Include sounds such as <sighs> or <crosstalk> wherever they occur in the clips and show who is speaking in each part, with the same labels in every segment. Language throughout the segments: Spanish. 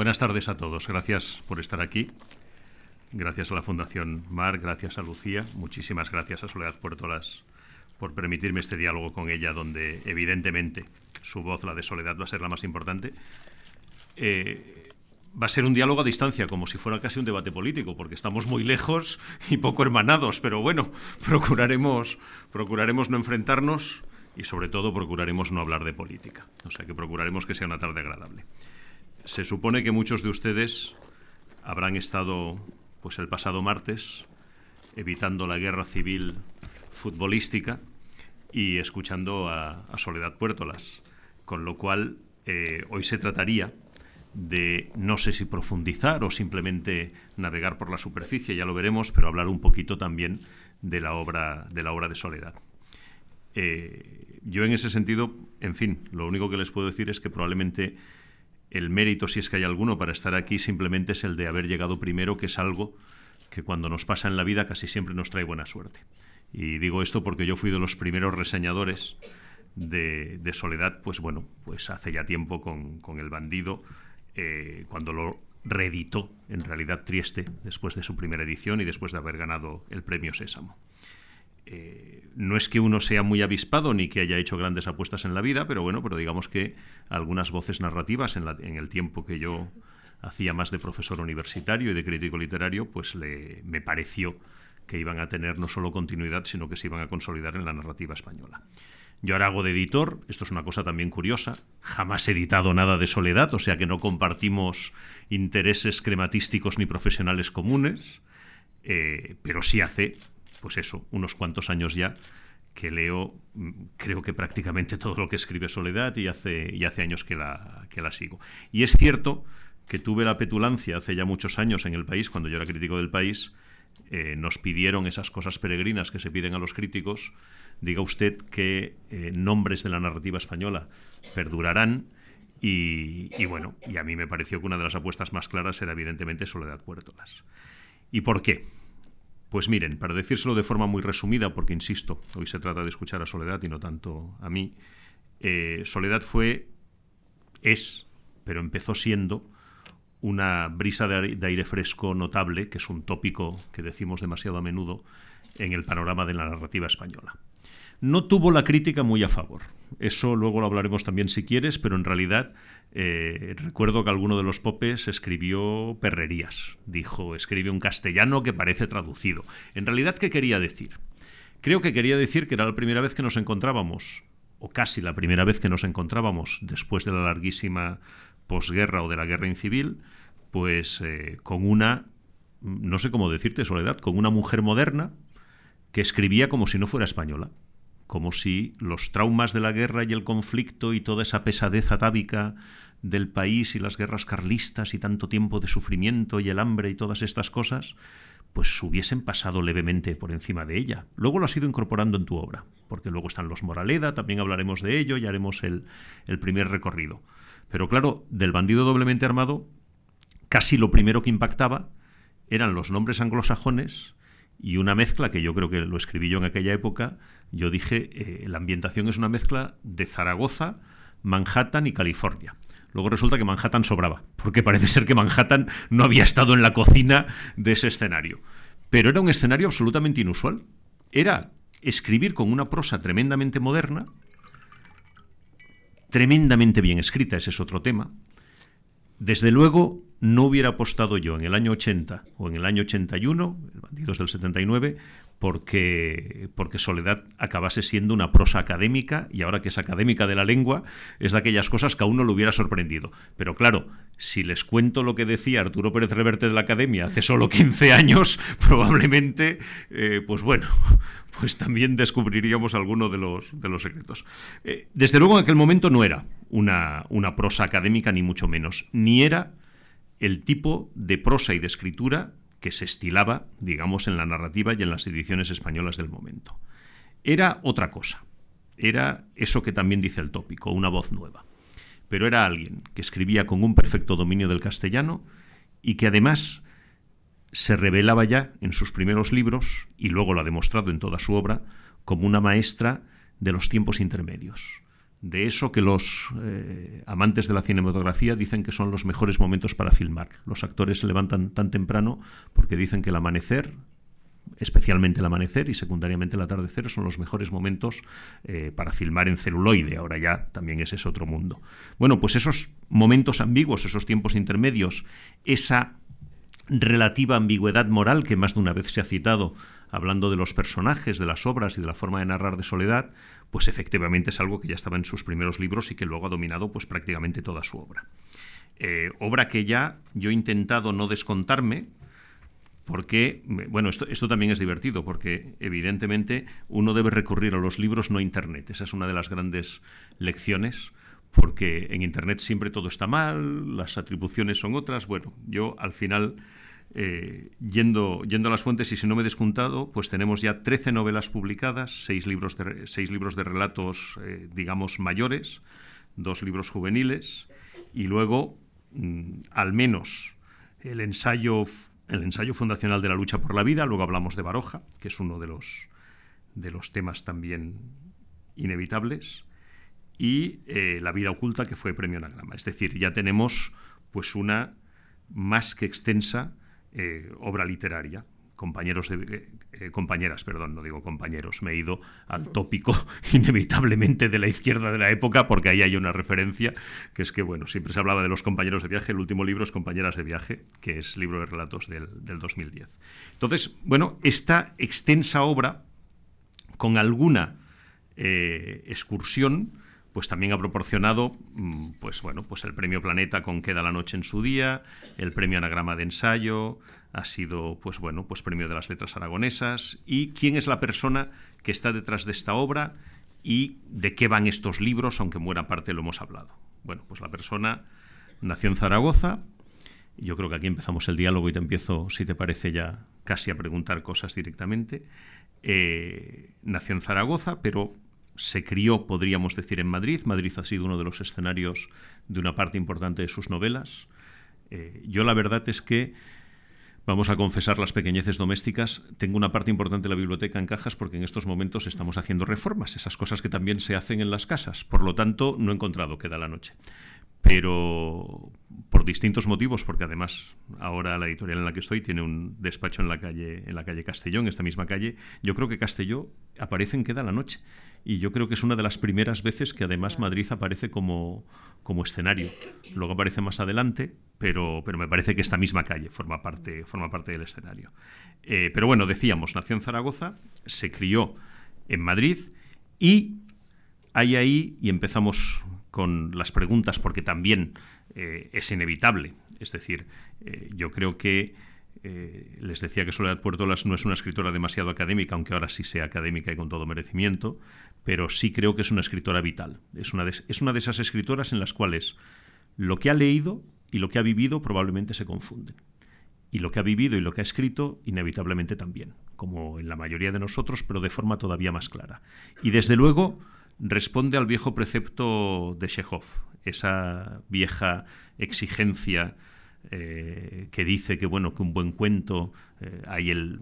Speaker 1: Buenas tardes a todos. Gracias por estar aquí. Gracias a la Fundación Mar, gracias a Lucía, muchísimas gracias a Soledad Puertolas por permitirme este diálogo con ella, donde evidentemente su voz, la de Soledad, va a ser la más importante. Eh, va a ser un diálogo a distancia, como si fuera casi un debate político, porque estamos muy lejos y poco hermanados, pero bueno, procuraremos, procuraremos no enfrentarnos y sobre todo procuraremos no hablar de política. O sea que procuraremos que sea una tarde agradable. Se supone que muchos de ustedes habrán estado pues el pasado martes evitando la guerra civil futbolística y escuchando a, Soledad Puertolas, con lo cual eh, hoy se trataría de no sé si profundizar o simplemente navegar por la superficie, ya lo veremos, pero hablar un poquito también de la obra de, la obra de Soledad. Eh, yo en ese sentido, en fin, lo único que les puedo decir es que probablemente el mérito, si es que hay alguno, para estar aquí simplemente es el de haber llegado primero, que es algo que cuando nos pasa en la vida casi siempre nos trae buena suerte. Y digo esto porque yo fui de los primeros reseñadores de, Soledad, pues bueno, pues hace ya tiempo con, con el bandido, eh, cuando lo reeditó en realidad Trieste después de su primera edición y después de haber ganado el premio Sésamo. Eh, no es que uno sea muy avispado ni que haya hecho grandes apuestas en la vida, pero bueno, pero digamos que algunas voces narrativas en, el tiempo que yo hacía más de profesor universitario y de crítico literario, pues le, me pareció que iban a tener no solo continuidad, sino que se iban a consolidar en la narrativa española. Yo ahora hago de editor, esto es una cosa también curiosa, jamás he editado nada de Soledad, o sea que no compartimos intereses crematísticos ni profesionales comunes, eh, pero sí hace, pues eso, unos cuantos años ya que leo, mm, creo que prácticamente todo lo que escribe Soledad y hace, y hace años que la, que la sigo. Y es cierto que tuve la petulancia hace ya muchos años en el país, cuando yo era crítico del país, eh, nos pidieron esas cosas peregrinas que se piden a los críticos, diga usted que eh, nombres de la narrativa española perdurarán. Y, bueno, y a mí me pareció que una de las apuestas más claras era evidentemente Soledad Puertolas. ¿Y por qué? Pues miren, para decírselo de forma muy resumida, porque insisto, hoy se trata de escuchar a Soledad y no tanto a mí, eh, Soledad fue, es, pero empezó siendo una brisa de aire fresco notable, que es un tópico que decimos demasiado a menudo en el panorama de la narrativa española no tuvo la crítica muy a favor. Eso luego lo hablaremos también si quieres, pero en realidad eh, recuerdo que alguno de los popes escribió perrerías. Dijo, escribe un castellano que parece traducido. En realidad, ¿qué quería decir? Creo que quería decir que era la primera vez que nos encontrábamos, o casi la primera vez que nos encontrábamos después de la larguísima posguerra o de la guerra incivil, pues eh, con una, no sé cómo decirte, Soledad, con una mujer moderna que escribía como si no fuera española como si los traumas de la guerra y el conflicto y toda esa pesadez atávica del país y las guerras carlistas y tanto tiempo de sufrimiento y el hambre y todas estas cosas, pues hubiesen pasado levemente por encima de ella. Luego lo has ido incorporando en tu obra, porque luego están los Moraleda, también hablaremos de ello y haremos el, el primer recorrido. Pero claro, del bandido doblemente armado, casi lo primero que impactaba eran los nombres anglosajones y una mezcla que yo creo que lo escribí yo en aquella época, yo dije, eh, la ambientación es una mezcla de Zaragoza, Manhattan y California. Luego resulta que Manhattan sobraba, porque parece ser que Manhattan no había estado en la cocina de ese escenario. Pero era un escenario absolutamente inusual. Era escribir con una prosa tremendamente moderna, tremendamente bien escrita, ese es otro tema. Desde luego, no hubiera apostado yo en el año 80 o en el año 81, el Bandidos del 79, porque, porque Soledad acabase siendo una prosa académica y ahora que es académica de la lengua es de aquellas cosas que a uno le hubiera sorprendido. Pero claro, si les cuento lo que decía Arturo Pérez Reverte de la Academia hace solo 15 años, <laughs> probablemente, eh, pues bueno, <laughs> pues también descubriríamos alguno de los, de los secretos. Eh, desde luego en aquel momento no era una, una prosa académica, ni mucho menos, ni era el tipo de prosa y de escritura que se estilaba, digamos, en la narrativa y en las ediciones españolas del momento. Era otra cosa. Era eso que también dice el tópico, una voz nueva. Pero era alguien que escribía con un perfecto dominio del castellano y que además se revelaba ya en sus primeros libros, y luego lo ha demostrado en toda su obra, como una maestra de los tiempos intermedios, de eso que los eh, amantes de la cinematografía dicen que son los mejores momentos para filmar. Los actores se levantan tan temprano porque dicen que el amanecer, especialmente el amanecer y secundariamente el atardecer, son los mejores momentos eh, para filmar en celuloide. Ahora ya también ese es otro mundo. Bueno, pues esos momentos ambiguos, esos tiempos intermedios, esa relativa ambigüedad moral que más de una vez se ha citado hablando de los personajes, de las obras y de la forma de narrar de Soledad, pues efectivamente es algo que ya estaba en sus primeros libros y que luego ha dominado pues prácticamente toda su obra. Eh, obra que ya yo he intentado no descontarme, porque, bueno, esto, esto, también es divertido, porque evidentemente uno debe recurrir a los libros, no a Internet. Esa es una de las grandes lecciones, porque en Internet siempre todo está mal, las atribuciones son otras. Bueno, yo al final eh, yendo, yendo a las fuentes, y si no me he descontado, pues tenemos ya 13 novelas publicadas, 6 libros de, seis libros de relatos, eh, digamos, mayores, dos libros juveniles, y luego, mm, al menos, el ensayo, el ensayo fundacional de la lucha por la vida, luego hablamos de Baroja, que es uno de los, de los temas también inevitables, y eh, La vida oculta, que fue premio Anagrama. Es decir, ya tenemos pues una más que extensa eh, obra literaria. Compañeros eh, eh, compañeras, perdón, no digo compañeros, me he ido al tópico <laughs> inevitablemente de la izquierda de la época, porque ahí hay una referencia, que es que, bueno, siempre se hablaba de los compañeros de viaje, el último libro es Compañeras de viaje, que es libro de relatos del, del 2010. Entonces, bueno, esta extensa obra, con alguna excursión, pues también ha proporcionado mm, pues bueno, pues el premio Planeta con Queda la noche en su día, el premio Anagrama de ensayo, ha sido pues bueno, pues premio de las letras aragonesas y quién es la persona que está detrás de esta obra y de qué van estos libros, aunque buena parte lo hemos hablado. Bueno, pues la persona nació en Zaragoza, yo creo que aquí empezamos el diálogo y te empiezo, si te parece, ya casi a preguntar cosas directamente. Eh, nació en Zaragoza, pero se crió, podríamos decir, en Madrid. Madrid ha sido uno de los escenarios de una parte importante de sus novelas. Eh, yo la verdad es que, vamos a confesar las pequeñeces domésticas, tengo una parte importante de la biblioteca en cajas porque en estos momentos estamos haciendo reformas, esas cosas que también se hacen en las casas. Por lo tanto, no he encontrado queda la noche. Pero por distintos motivos, porque además ahora la editorial en la que estoy tiene un despacho en la calle, en la calle Castellón, esta misma calle, yo creo que Castelló aparece en Queda la Noche y yo creo que es una de las primeras veces que además Madrid aparece como, como escenario. Luego aparece más adelante, pero, pero me parece que esta misma calle forma parte, forma parte del escenario. Eh, pero bueno, decíamos, nació en Zaragoza, se crió en Madrid y hay ahí, y empezamos con las preguntas porque también eh, es inevitable, es decir, eh, yo creo que eh, les decía que Soledad Puertolas no es una escritora demasiado académica, aunque ahora sí sea académica y con todo merecimiento, pero sí creo que es una escritora vital. Es una de, es una de esas escritoras en las cuales lo que ha leído y lo que ha vivido probablemente se confunden. Y lo que ha vivido y lo que ha escrito, inevitablemente también, como en la mayoría de nosotros, pero de forma todavía más clara. Y desde luego responde al viejo precepto de Chekhov, esa vieja exigencia eh, que dice que bueno que un buen cuento eh, hay el,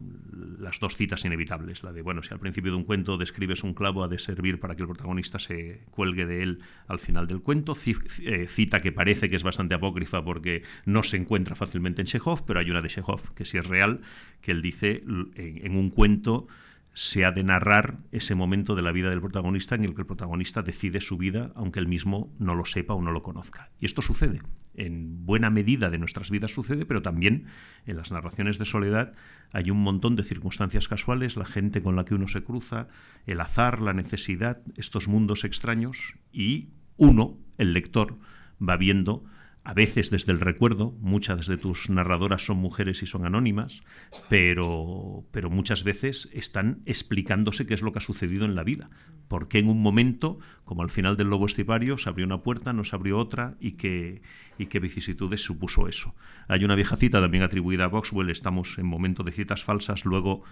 Speaker 1: las dos citas inevitables la de bueno si al principio de un cuento describes un clavo ha de servir para que el protagonista se cuelgue de él al final del cuento eh, cita que parece que es bastante apócrifa porque no se encuentra fácilmente en Chekhov pero hay una de Chekhov que sí es real que él dice en un cuento se ha de narrar ese momento de la vida del protagonista en el que el protagonista decide su vida, aunque él mismo no lo sepa o no lo conozca. Y esto sucede. En buena medida de nuestras vidas sucede, pero también en las narraciones de soledad hay un montón de circunstancias casuales, la gente con la que uno se cruza, el azar, la necesidad, estos mundos extraños, y uno, el lector, va viendo a veces desde el recuerdo, muchas de tus narradoras son mujeres y son anónimas, pero, pero muchas veces están explicándose qué es lo que ha sucedido en la vida. ¿Por qué en un momento, como al final del Lobo Estipario, se abrió una puerta, no se abrió otra y qué, y qué vicisitudes supuso eso? Hay una vieja cita también atribuida a Boxwell, estamos en momento de citas falsas, luego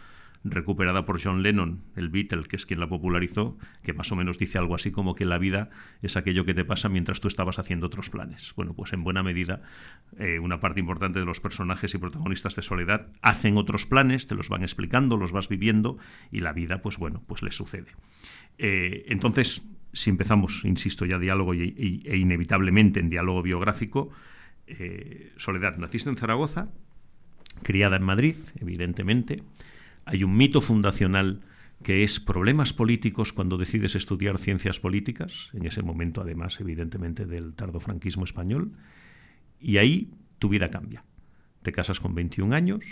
Speaker 1: recuperada por John Lennon, el Beatle, que es quien la popularizó, que más o menos dice algo así como que la vida es aquello que te pasa mientras tú estabas haciendo otros planes. Bueno, pues en buena medida eh, una parte importante de los personajes y protagonistas de Soledad hacen otros planes, te los van explicando, los vas viviendo y la vida, pues bueno, pues les sucede. Eh, entonces, si empezamos, insisto, ya diálogo e inevitablemente en diálogo biográfico, eh, Soledad, naciste en Zaragoza, criada en Madrid, evidentemente. Hay un mito fundacional que es problemas políticos cuando decides estudiar ciencias políticas, en ese momento además evidentemente del tardofranquismo español, y ahí tu vida cambia. Te casas con 21 años,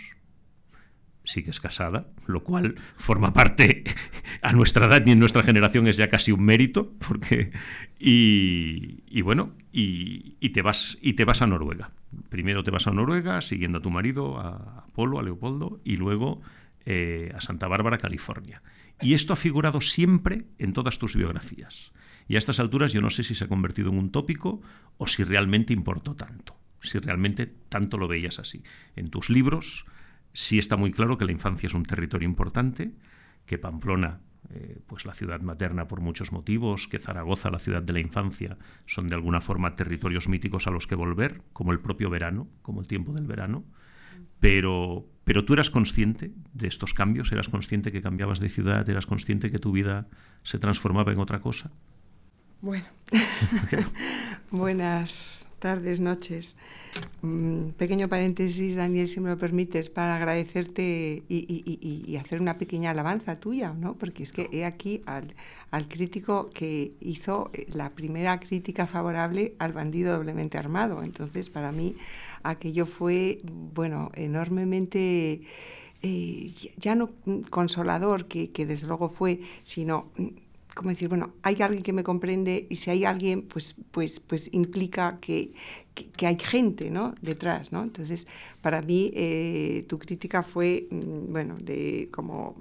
Speaker 1: sigues casada, lo cual forma parte <laughs> a nuestra edad y en nuestra generación es ya casi un mérito, porque y, bueno, y, te vas y te vas a Noruega. Primero te vas a Noruega, siguiendo a tu marido, a Polo, a Leopoldo, y luego eh, a Santa Bárbara, California. Y esto ha figurado siempre en todas tus biografías. Y a estas alturas yo no sé si se ha convertido en un tópico o si realmente importó tanto, si realmente tanto lo veías así. En tus libros sí está muy claro que la infancia es un territorio importante, que Pamplona, eh, pues la ciudad materna por muchos motivos, que Zaragoza, la ciudad de la infancia, son de alguna forma territorios míticos a los que volver, como el propio verano, como el tiempo del verano. Pero, pero tú eras consciente de estos cambios, eras consciente que cambiabas de ciudad, eras consciente que tu vida se transformaba en otra cosa.
Speaker 2: Bueno, <laughs> buenas tardes, noches. Mm, pequeño paréntesis, Daniel, si me lo permites, para agradecerte y, hacer una pequeña alabanza tuya, ¿no? porque es que he aquí al, al, crítico que hizo la primera crítica favorable al bandido doblemente armado. Entonces, para mí, aquello fue, bueno, enormemente... Eh, ya no consolador, que, que desde luego fue, sino como decir, bueno, hay alguien que me comprende y si hay alguien, pues, pues, pues implica que, que, hay gente ¿no? detrás. ¿no? Entonces, para mí, eh, tu crítica fue, mm, bueno, de como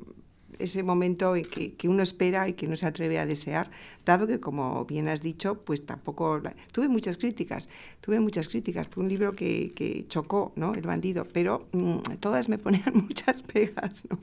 Speaker 2: ese momento en que, que, uno espera y que no se atreve a desear, dado que, como bien has dicho, pues tampoco... Tuve muchas críticas, tuve muchas críticas. Fue un libro que, que chocó, ¿no? El bandido, pero mmm, todas me ponían <laughs> muchas pegas, ¿no?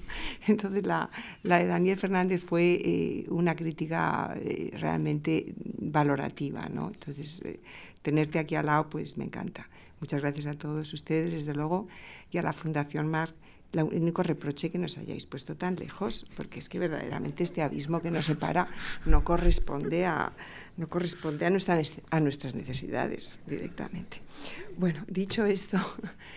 Speaker 2: Entonces, la, la de Daniel Fernández fue eh, una crítica eh, realmente valorativa, ¿no? Entonces, eh, tenerte aquí al lado, pues me encanta. Muchas gracias a todos ustedes, desde luego, y a la Fundación Mar el único reproche que nos hayáis puesto tan lejos, porque es que verdaderamente este abismo que nos separa no corresponde a, no corresponde a, nuestras a nuestras necesidades directamente. Bueno, dicho esto,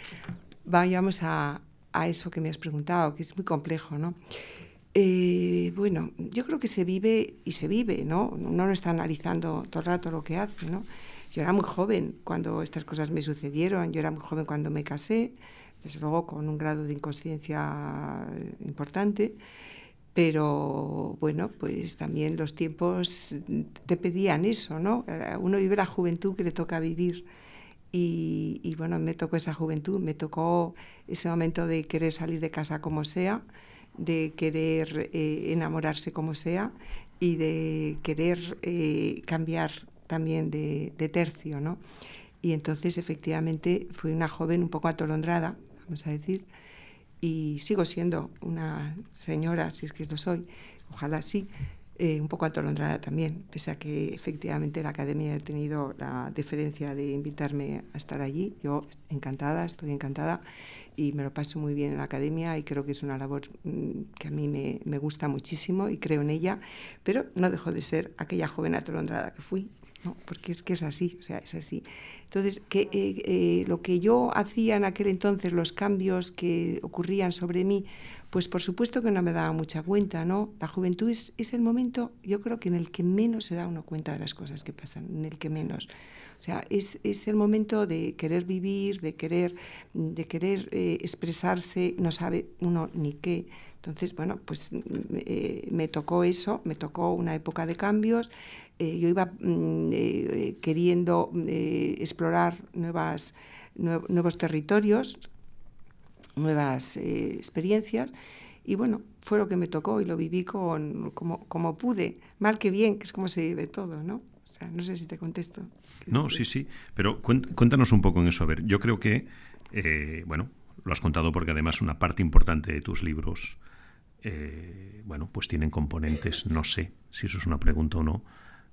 Speaker 2: <laughs> vayamos a, a eso que me has preguntado, que es muy complejo, ¿no? Eh, bueno, yo creo que se vive y se vive, ¿no? Uno no está analizando todo el rato lo que hace, ¿no? Yo era muy joven cuando estas cosas me sucedieron, yo era muy joven cuando me casé, desde luego con un grado de inconsciencia importante, pero bueno, pues también los tiempos te pedían eso, ¿no? Uno vive la juventud que le toca vivir. Y, bueno, me tocó esa juventud, me tocó ese momento de querer salir de casa como sea, de querer eh, enamorarse como sea y de querer eh, cambiar también de, de, tercio, ¿no? Y entonces efectivamente fui una joven un poco atolondrada, vamos a decir, y sigo siendo una señora, si es que lo soy, ojalá sí, eh, un poco atolondrada también, pese a que efectivamente la academia ha tenido la deferencia de invitarme a estar allí. Yo encantada, estoy encantada y me lo paso muy bien en la academia y creo que es una labor mm, que a mí me, me gusta muchísimo y creo en ella, pero no dejo de ser aquella joven atolondrada que fui, ¿no? porque es que es así, o sea, es así. Entonces, que, eh, eh, lo que yo hacía en aquel entonces, los cambios que ocurrían sobre mí, pues por supuesto que no me daba mucha cuenta, ¿no? La juventud es, es el momento, yo creo que en el que menos se da uno cuenta de las cosas que pasan, en el que menos. O sea, es, es el momento de querer vivir, de querer, de querer eh, expresarse, no sabe uno ni qué. Entonces, bueno, pues me tocó eso, me tocó una época de cambios, eh, yo iba mm, eh, queriendo eh, explorar nuevas, nuevos territorios, nuevas experiencias y bueno, fue lo que me tocó y lo viví con, como, como pude, mal que bien, que es como se vive todo, ¿no? O sea, no sé si te contesto.
Speaker 1: No, sí, sí, pero cuéntanos un poco en eso. A ver, yo creo que, bueno, lo has contado porque además una parte importante de tus libros, bueno, pues tienen componentes, no sé si eso es una pregunta o no,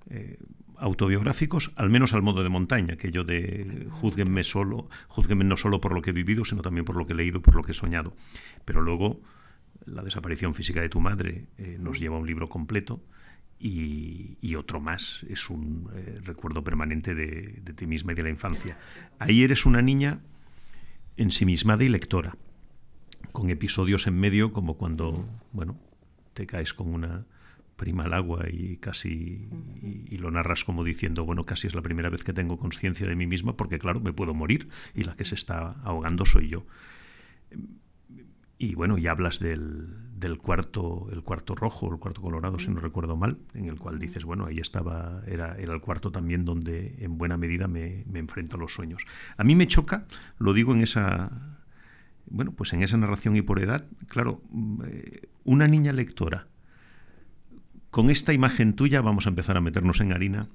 Speaker 1: eh, autobiográficos, al menos al modo de montaña, que yo de juzguenme solo, juzguenme no solo por lo que he vivido, sino también por lo que he leído, por lo que he soñado. Pero luego la desaparición física de tu madre eh, nos lleva a un libro completo y, otro más es un eh, recuerdo permanente de, ti misma y de la infancia. Ahí eres una niña ensimismada y lectora, con episodios en medio como cuando, bueno, te caes con una prima al agua y casi y, lo narras como diciendo, bueno, casi es la primera vez que tengo conciencia de mí misma porque claro, me puedo morir y la que se está ahogando soy yo. Y bueno, y hablas del, del cuarto, el cuarto rojo, el cuarto colorado, si no recuerdo mal, en el cual dices, bueno, ahí estaba, era, era el cuarto también donde en buena medida me, me enfrento a los sueños. A mí me choca, lo digo en esa, bueno, pues en esa narración y por edad, claro, mm, una niña lectora, con esta imagen tuya vamos a empezar a meternos en harina,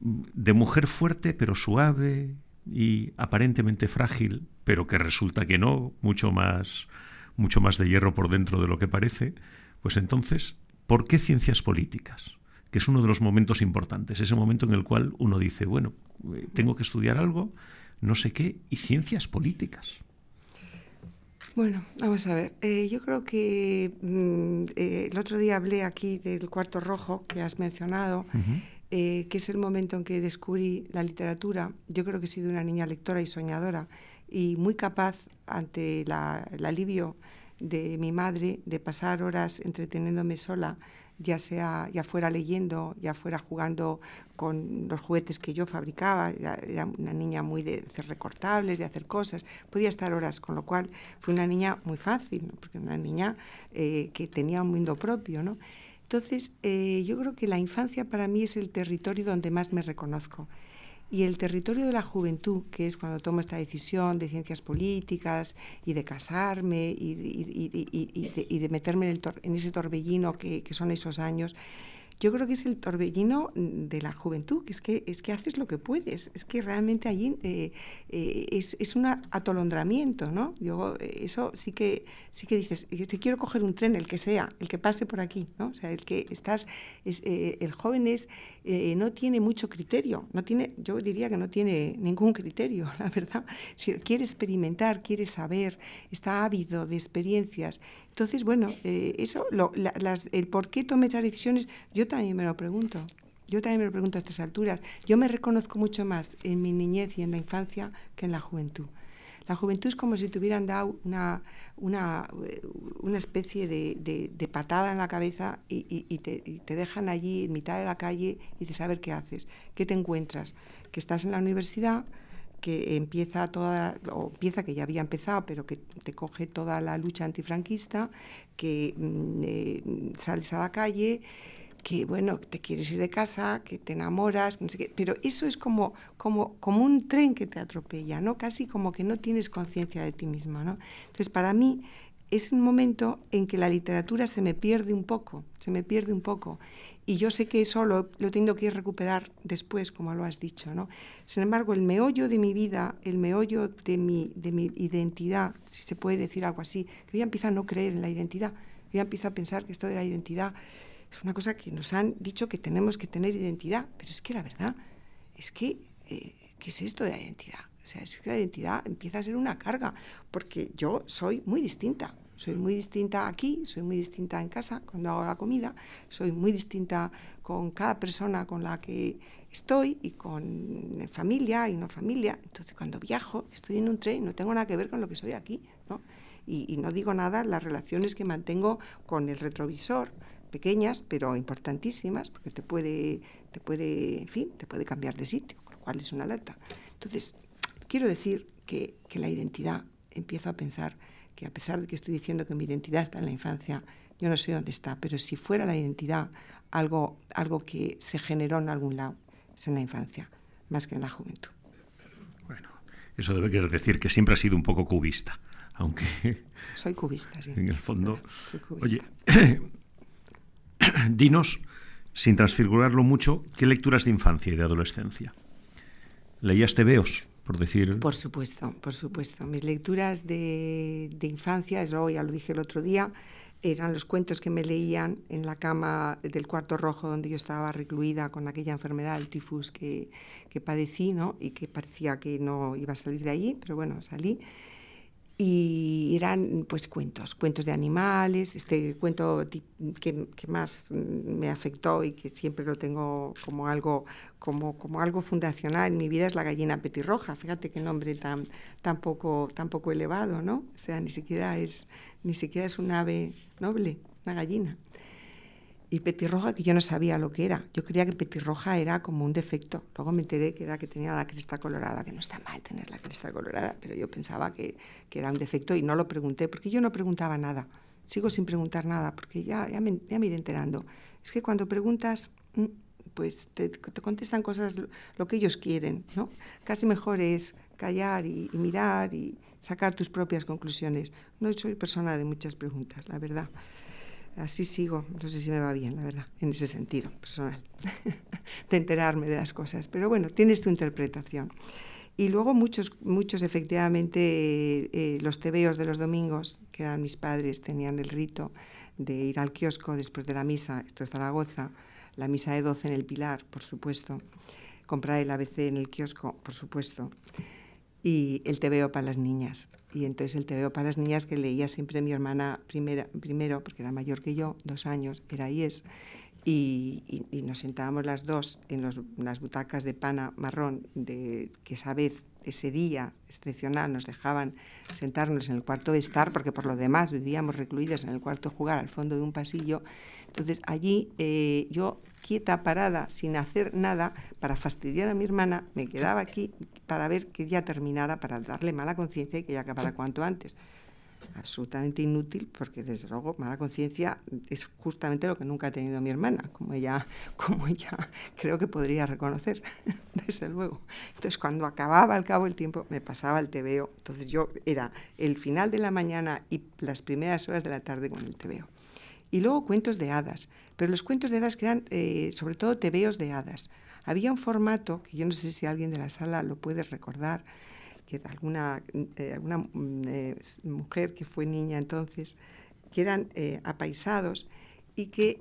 Speaker 1: mm, de mujer fuerte pero suave y aparentemente frágil, pero que resulta que no, mucho más mucho más de hierro por dentro de lo que parece, pues entonces, ¿por qué ciencias políticas? Que es uno de los momentos importantes, ese momento en el cual uno dice, bueno, eh, tengo que estudiar algo, no sé qué, y ciencias políticas.
Speaker 2: Bueno, vamos a ver. Eh, yo creo que mm, eh, el otro día hablé aquí del cuarto rojo que has mencionado, que es el momento en que descubrí la literatura. Yo creo que he sido una niña lectora y soñadora y muy capaz ante el alivio de mi madre de pasar horas entreteniéndome sola, ya sea ya fuera leyendo, ya fuera jugando con los juguetes que yo fabricaba, era, una niña muy de hacer recortables, de hacer cosas, podía estar horas, con lo cual fue una niña muy fácil, porque una niña eh, que tenía un mundo propio, ¿no? Entonces, eh, yo creo que la infancia para mí es el territorio donde más me reconozco. Y el territorio de la juventud, que es cuando tomo esta decisión de ciencias políticas y de casarme y, de, meterme en, ese torbellino que, que son esos años, yo creo que es el torbellino de la juventud, que es que, es que haces lo que puedes, es que realmente allí eh, eh, es, es, un atolondramiento, ¿no? Yo, eh, eso sí que, sí que dices, si quiero coger un tren, el que sea, el que pase por aquí, ¿no? O sea, el que estás, es, el joven es, no tiene mucho criterio, no tiene, yo diría que no tiene ningún criterio, <laughs> la verdad. Si quiere experimentar, quiere saber, está ávido de experiencias, entonces, bueno, eh, eso, el por qué tomé esas decisiones, yo también me lo pregunto. Yo también me lo pregunto a estas alturas. Yo me reconozco mucho más en mi niñez y en la infancia que en la juventud. La juventud es como si te hubieran dado una, una, una especie de, de, patada en la cabeza y, te, te, dejan allí en mitad de la calle y dices, a ver qué haces, qué te encuentras, que estás en la universidad, que empieza toda, o empieza que ya había empezado, pero que te coge toda la lucha antifranquista, que mm, eh, sales a la calle, que bueno, te quieres ir de casa, que te enamoras, no sé qué, pero eso es como, como, como un tren que te atropella, ¿no? Casi como que no tienes conciencia de ti misma, ¿no? Entonces, para mí es un momento en que la literatura se me pierde un poco, se me pierde un poco. Y yo sé que eso lo, lo tengo que recuperar después, como lo has dicho. ¿no? Sin embargo, el meollo de mi vida, el meollo de mi, de mi identidad, si se puede decir algo así, que yo empiezo a no creer en la identidad, yo empiezo a pensar que esto de la identidad es una cosa que nos han dicho que tenemos que tener identidad, pero es que la verdad es que, eh, ¿qué es esto de la identidad? O sea, es que la identidad empieza a ser una carga, porque yo soy muy distinta. Soy muy distinta aquí, soy muy distinta en casa cuando hago la comida, soy muy distinta con cada persona con la que estoy y con familia y no familia. Entonces, cuando viajo, estoy en un tren, no tengo nada que ver con lo que soy aquí. ¿no? Y, no digo nada las relaciones que mantengo con el retrovisor, pequeñas pero importantísimas, porque te puede, te puede, en fin, te puede cambiar de sitio, con lo cual es una alerta. Entonces, quiero decir que, que la identidad, empiezo a pensar que a pesar de que estoy diciendo que mi identidad está en la infancia, yo no sé dónde está, pero si fuera la identidad algo, algo que se generó en algún lado, es en la infancia, más que en la juventud.
Speaker 1: Bueno, eso debe querer decir que siempre ha sido un poco cubista, aunque... <laughs>
Speaker 2: Soy cubista, sí.
Speaker 1: En el fondo... Oye, <coughs> dinos, sin transfigurarlo mucho, ¿qué lecturas de infancia y de adolescencia? ¿Leías tebeos? Por decir.
Speaker 2: Por supuesto, por supuesto. Mis lecturas de, de infancia, eso ya lo dije el otro día, eran los cuentos que me leían en la cama del cuarto rojo donde yo estaba recluida con aquella enfermedad, el tifus que, que padecí, ¿no? Y que parecía que no iba a salir de allí, pero bueno, salí. Y eran pues cuentos, cuentos de animales, este cuento que, que, más me afectó y que siempre lo tengo como algo, como, como algo fundacional en mi vida es la gallina petirroja, fíjate qué nombre tan, tan, poco, tan poco elevado, ¿no? O sea, ni siquiera es, ni siquiera es un ave noble, una gallina. Y petirroja, que yo no sabía lo que era. Yo creía que petirroja era como un defecto. Luego me enteré que era que tenía la cresta colorada, que no está mal tener la cresta colorada, pero yo pensaba que, que era un defecto y no lo pregunté, porque yo no preguntaba nada. Sigo sin preguntar nada, porque ya, ya, me, ya me iré enterando. Es que cuando preguntas, mm, pues te, te, contestan cosas lo que ellos quieren, ¿no? Casi mejor es callar y, y mirar y sacar tus propias conclusiones. No soy persona de muchas preguntas, la verdad así sigo, no sé si me va bien, la verdad, en ese sentido personal, <laughs> de enterarme de las cosas. Pero bueno, tienes tu interpretación. Y luego muchos, muchos efectivamente, eh, los tebeos de los domingos, que eran mis padres, tenían el rito de ir al kiosco después de la misa, esto es Zaragoza, la misa de 12 en el Pilar, por supuesto, comprar el ABC en el kiosco, por supuesto, y el tebeo para las niñas. Y entonces el TVO para las niñas que leía siempre mi hermana primera, primero, porque era mayor que yo, dos años, era IES, y, y, nos sentábamos las dos en, los, las butacas de pana marrón, de, que esa vez, ese día excepcional, nos dejaban sentarnos en el cuarto de estar, porque por lo demás vivíamos recluidas en el cuarto jugar al fondo de un pasillo. Entonces allí eh, yo quieta, parada, sin hacer nada, para fastidiar a mi hermana, me quedaba aquí para ver que ya terminara, para darle mala conciencia y que ya acabara cuanto antes. Absolutamente inútil, porque desde luego mala conciencia es justamente lo que nunca ha tenido mi hermana, como ella, <laughs> como ella creo que podría reconocer, <laughs> desde luego. Entonces, cuando acababa al cabo el tiempo, me pasaba el tebeo. Entonces, yo era el final de la mañana y las primeras horas de la tarde con el tebeo. Y luego cuentos de hadas pero los cuentos de hadas que eran eh, sobre todo tebeos de hadas. Había un formato, que yo no sé si alguien de la sala lo puede recordar, que alguna, eh, alguna mm, eh, mujer que fue niña entonces, que eran apaisados y que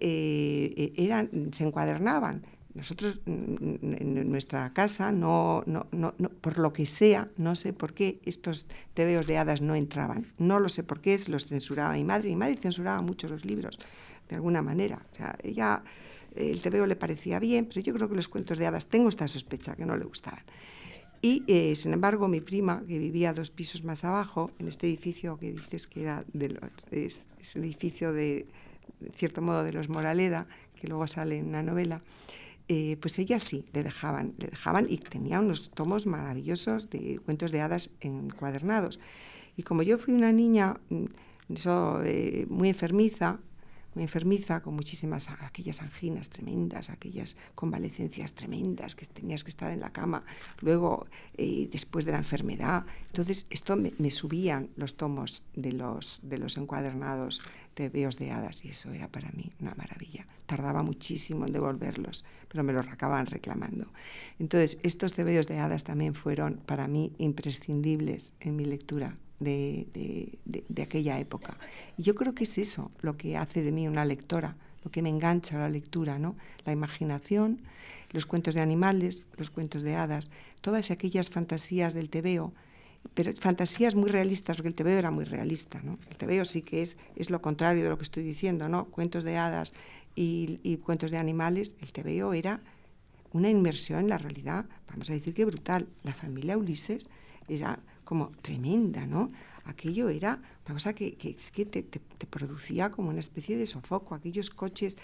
Speaker 2: eran, se encuadernaban. Nosotros mm, en nuestra casa, no, no, no, por lo que sea, no sé por qué estos tebeos de hadas no entraban. No lo sé por qué, los censuraba mi madre. Mi madre censuraba mucho los libros de alguna manera. O sea, ella, el TVO le parecía bien, pero yo creo que los cuentos de hadas, tengo esta sospecha, que no le gustaban. Y, eh, sin embargo, mi prima, que vivía dos pisos más abajo, en este edificio que dices que era de es, el edificio de, cierto modo, de los Moraleda, que luego sale en una novela, eh, pues ella sí, le dejaban, le dejaban y tenía unos tomos maravillosos de cuentos de hadas encuadernados. Y como yo fui una niña mm, eso, eh, muy enfermiza, muy enfermiza, con muchísimas, aquellas anginas tremendas, aquellas convalecencias tremendas, que tenías que estar en la cama, luego eh, después de la enfermedad. Entonces, esto me, subían los tomos de los, de los encuadernados de veos de hadas y eso era para mí una maravilla. Tardaba muchísimo en devolverlos, pero me los acababan reclamando. Entonces, estos tebeos de hadas también fueron para mí imprescindibles en mi lectura de, de, aquella época. Y yo creo que es eso lo que hace de mí una lectora, lo que me engancha a la lectura, ¿no? La imaginación, los cuentos de animales, los cuentos de hadas, todas aquellas fantasías del tebeo, pero fantasías muy realistas, porque el tebeo era muy realista, ¿no? El tebeo sí que es, es lo contrario de lo que estoy diciendo, ¿no? Cuentos de hadas y, y cuentos de animales, el tebeo era una inmersión en la realidad, vamos a decir que brutal. La familia Ulises era como tremenda, ¿no? Aquello era una cosa que, que, que te, te, producía como una especie de sofoco, aquellos coches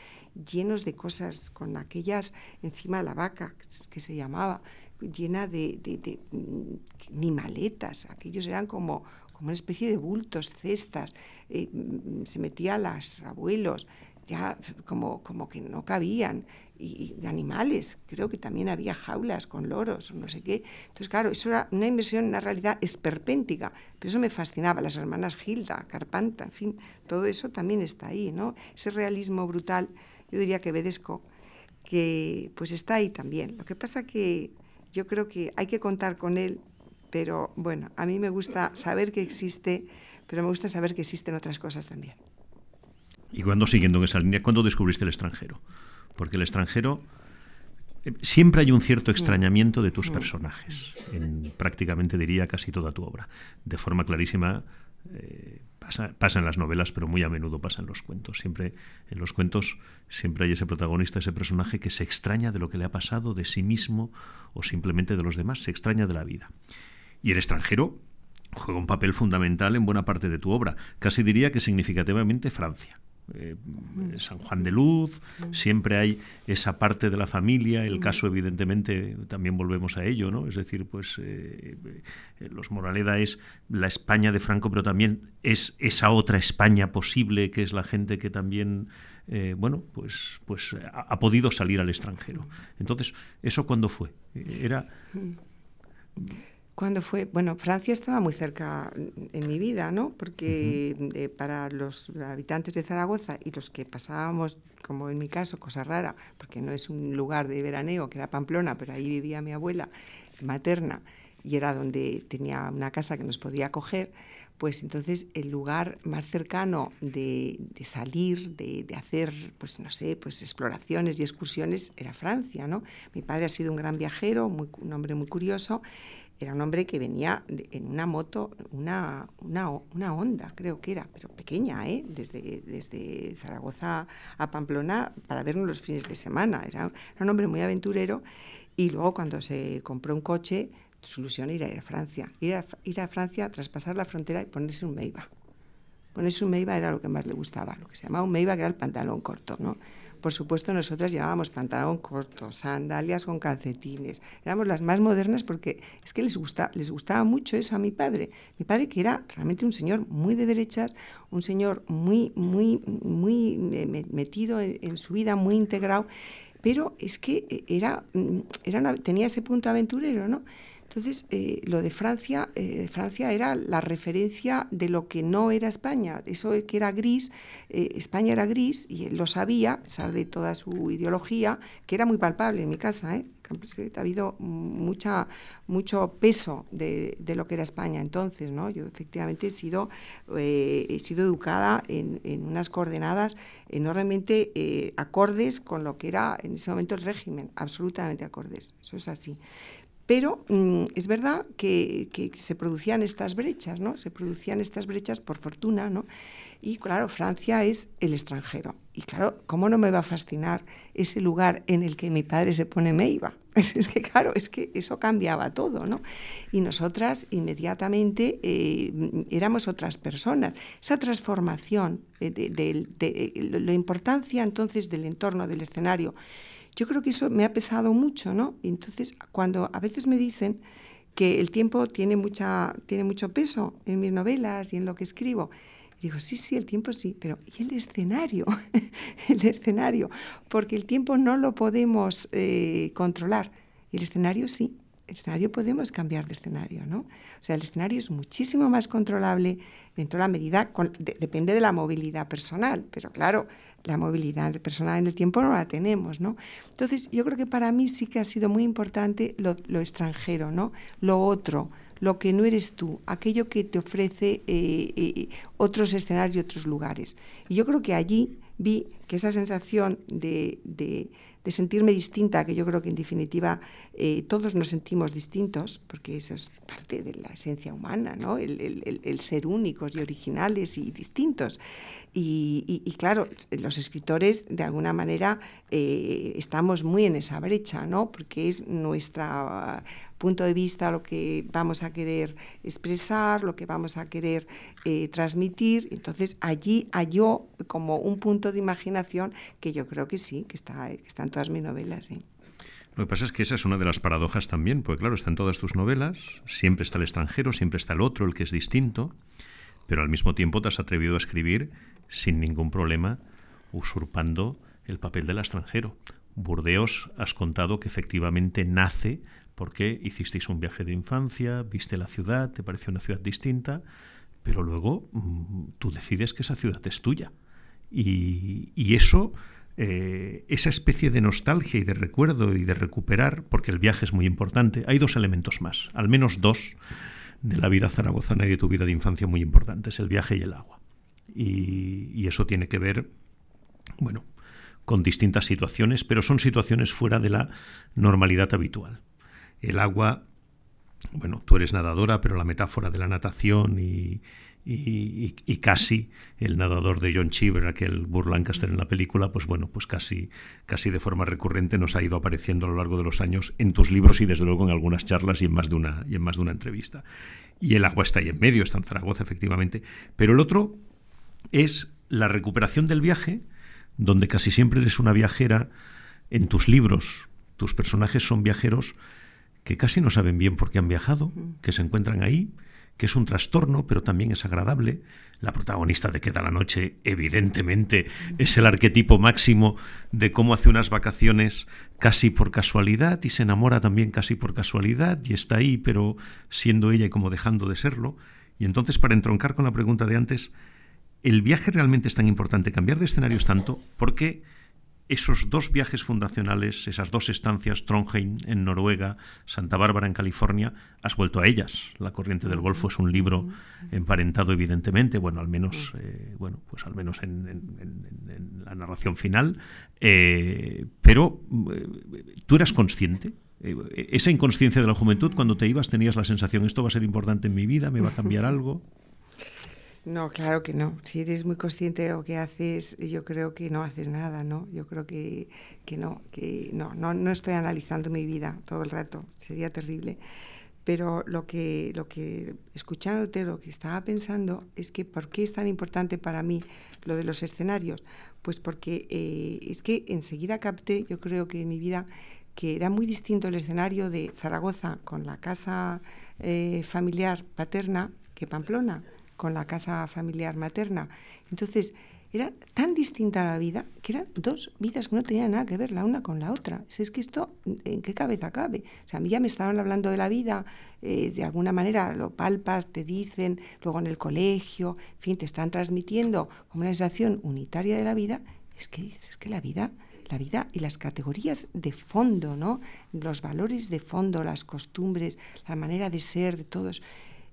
Speaker 2: llenos de cosas, con aquellas encima de la vaca, que se llamaba, llena de, de, de ni maletas, aquellos eran como, como una especie de bultos, cestas, eh, se metía a los abuelos, ya como, como que no cabían, y, animales, creo que también había jaulas con loros, no sé qué. Entonces, claro, eso era una inversión, una realidad esperpéntica, pero eso me fascinaba, las hermanas Gilda, Carpanta, en fin, todo eso también está ahí, ¿no? Ese realismo brutal, yo diría que Vedesco, que pues está ahí también. Lo que pasa que yo creo que hay que contar con él, pero bueno, a mí me gusta saber que existe, pero me gusta saber que existen otras cosas también.
Speaker 1: Y cuando, siguiendo en esa línea, ¿cuándo descubriste el extranjero? Porque el extranjero siempre hay un cierto extrañamiento de tus personajes, en prácticamente diría casi toda tu obra. De forma clarísima, eh, pasa, en las novelas, pero muy a menudo pasa en los cuentos. Siempre en los cuentos siempre hay ese protagonista, ese personaje que se extraña de lo que le ha pasado, de sí mismo o simplemente de los demás, se extraña de la vida. Y el extranjero juega un papel fundamental en buena parte de tu obra, casi diría que significativamente Francia. Eh, San Juan de Luz, siempre hay esa parte de la familia, el caso evidentemente también volvemos a ello, ¿no? Es decir, pues eh, eh, los Moraleda es la España de Franco, pero también es esa otra España posible que es la gente que también bueno, pues, pues ha, podido salir al extranjero. Entonces, ¿eso cuándo fue? Era...
Speaker 2: ¿Cuándo fue? Bueno, Francia estaba muy cerca en mi vida, ¿no? Porque eh, para los habitantes de Zaragoza y los que pasábamos, como en mi caso, cosa rara, porque no es un lugar de veraneo, que era Pamplona, pero ahí vivía mi abuela materna y era donde tenía una casa que nos podía acoger, pues entonces el lugar más cercano de, salir, de, hacer, pues no sé, pues exploraciones y excursiones era Francia, ¿no? Mi padre ha sido un gran viajero, un hombre muy curioso, era un hombre que venía en una moto, una, una, una, Honda, creo que era, pero pequeña, ¿eh? desde, desde Zaragoza a Pamplona para vernos los fines de semana. Era, un hombre muy aventurero y luego cuando se compró un coche, su ilusión era ir a Francia. Ir a, ir a Francia, traspasar la frontera y ponerse un Meiba. Ponerse un Meiba era lo que más le gustaba, lo que se llamaba un Meiba, que era el pantalón corto, ¿no? Por supuesto, nosotras llevábamos pantalón corto, sandalias con calcetines. Éramos las más modernas porque es que les, gusta, les gustaba mucho eso a mi padre. Mi padre que era realmente un señor muy de derechas, un señor muy, muy, muy metido en, su vida, muy integrado, pero es que era, era tenía ese punto aventurero, ¿no? Entonces, eh, lo de Francia, eh, Francia era la referencia de lo que no era España, eso que era gris, eh, España era gris y él lo sabía, a pesar de toda su ideología, que era muy palpable en mi casa, ha habido mucha, mucho peso de, lo que era España entonces, ¿no? Yo efectivamente he sido, he sido educada en, en, unas coordenadas enormemente acordes con lo que era en ese momento el régimen, absolutamente acordes, eso es así. Pero mm, es verdad que, se producían estas brechas, ¿no? Se producían estas brechas por fortuna, ¿no? Y claro, Francia es el extranjero. Y claro, ¿cómo no me va a fascinar ese lugar en el que mi padre se pone Meiba? <laughs> Es, es que claro, es que eso cambiaba todo, ¿no? Y nosotras inmediatamente eh, éramos otras personas. Esa transformación de, de la importancia entonces del entorno, del escenario, yo creo que eso me ha pesado mucho, ¿no? Y entonces, cuando a veces me dicen que el tiempo tiene, mucha, tiene mucho peso en mis novelas y en lo que escribo, digo, sí, sí, el tiempo sí, pero ¿y el escenario? <laughs> el escenario, porque el tiempo no lo podemos eh, controlar, y el escenario sí. El escenario podemos cambiar de escenario, ¿no? O sea, el escenario es muchísimo más controlable dentro de la medida, depende de la movilidad personal, pero claro, la movilidad personal en el tiempo no la tenemos, ¿no? Entonces, yo creo que para mí sí que ha sido muy importante lo, extranjero, ¿no? Lo otro, lo que no eres tú, aquello que te ofrece eh, eh, otros escenarios y otros lugares. Y yo creo que allí vi que esa sensación de, sentirme distinta, que yo creo que en definitiva eh, todos nos sentimos distintos, porque eso es parte de la esencia humana, ¿no? el ser únicos y originales y distintos. Y, claro, los escritores de alguna manera eh, estamos muy en esa brecha, ¿no? Porque es nuestro punto de vista lo que vamos a querer expresar, lo que vamos a querer eh, transmitir. Entonces allí halló como un punto de imaginación que yo creo que sí, que está, que está en todas mis novelas.
Speaker 1: Lo que pasa es que esa es una de las paradojas también, porque claro, está en todas tus novelas, siempre está el extranjero, siempre está el otro, el que es distinto, pero al mismo tiempo te has atrevido a escribir sin ningún problema, usurpando el papel del extranjero. Burdeos has contado que efectivamente nace porque hicisteis un viaje de infancia, viste la ciudad, te pareció una ciudad distinta, pero luego mm, tú decides que esa ciudad es tuya. Y, eso, eh, esa especie de nostalgia y de recuerdo y de recuperar, porque el viaje es muy importante, hay dos elementos más, al menos dos de la vida zaragozana y de tu vida de infancia muy importantes, el viaje y el agua. Y, eso tiene que ver, bueno, con distintas situaciones, pero son situaciones fuera de la normalidad habitual. El agua, bueno, tú eres nadadora, pero la metáfora de la natación y, y, casi el nadador de John Cheever, aquel Burr Lancaster en la película, pues bueno, pues casi, casi de forma recurrente nos ha ido apareciendo a lo largo de los años en tus libros y desde luego en algunas charlas y en más de una, y en más de una entrevista. Y el agua está ahí en medio, está en Zaragoza, efectivamente. Pero el otro es la recuperación del viaje, donde casi siempre eres una viajera en tus libros. Tus personajes son viajeros que casi no saben bien por qué han viajado, que se encuentran ahí, que es un trastorno, pero también es agradable. La protagonista de Queda la Noche, evidentemente, es el arquetipo máximo de cómo hace unas vacaciones casi por casualidad y se enamora también casi por casualidad y está ahí, pero siendo ella y como dejando de serlo. Y entonces, para entroncar con la pregunta de antes, ¿el viaje realmente es tan importante, cambiar de escenarios tanto? Porque esos dos viajes fundacionales, esas dos estancias, Trondheim en Noruega, Santa Bárbara en California, has vuelto a ellas. La corriente del Golfo es un libro emparentado, evidentemente, bueno, al menos, eh, bueno, pues al menos en, la narración final. Eh, pero eh, tú eras consciente. Esa inconsciencia de la juventud, cuando te ibas, tenías la sensación, esto va a ser importante en mi vida, me va a cambiar algo.
Speaker 2: No, claro que no. Si eres muy consciente de lo que haces, yo creo que no haces nada, ¿no? Yo creo que, que no, que no, no, no estoy analizando mi vida todo el rato, sería terrible. Pero lo que, lo que, escuchándote, lo que estaba pensando es que ¿por qué es tan importante para mí lo de los escenarios? Pues porque eh, es que enseguida capté, yo creo que en mi vida, que era muy distinto el escenario de Zaragoza con la casa eh, familiar paterna que Pamplona con la casa familiar materna. Entonces, era tan distinta la vida que eran dos vidas que no tenían nada que ver la una con la otra. Es que esto, ¿en qué cabeza cabe? O sea, a mí ya me estaban hablando de la vida, eh, de alguna manera lo palpas, te dicen, luego en el colegio, en fin, te están transmitiendo como una sensación unitaria de la vida. Es que es que la vida, la vida y las categorías de fondo, ¿no? Los valores de fondo, las costumbres, la manera de ser de todos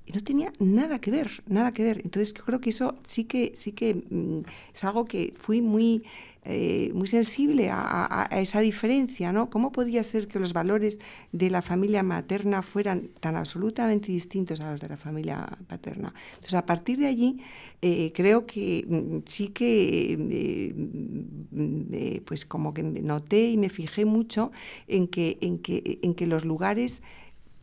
Speaker 2: y no tenía nada que ver, nada que ver. Entonces yo creo que eso sí que, sí que mm, es algo que fui muy, eh, muy sensible a, esa diferencia, ¿no? ¿Cómo podía ser que los valores de la familia materna fueran tan absolutamente distintos a los de la familia paterna? Entonces a partir de allí eh, creo que mm, sí que, eh, pues como que noté y me fijé mucho en que, en que, en que los lugares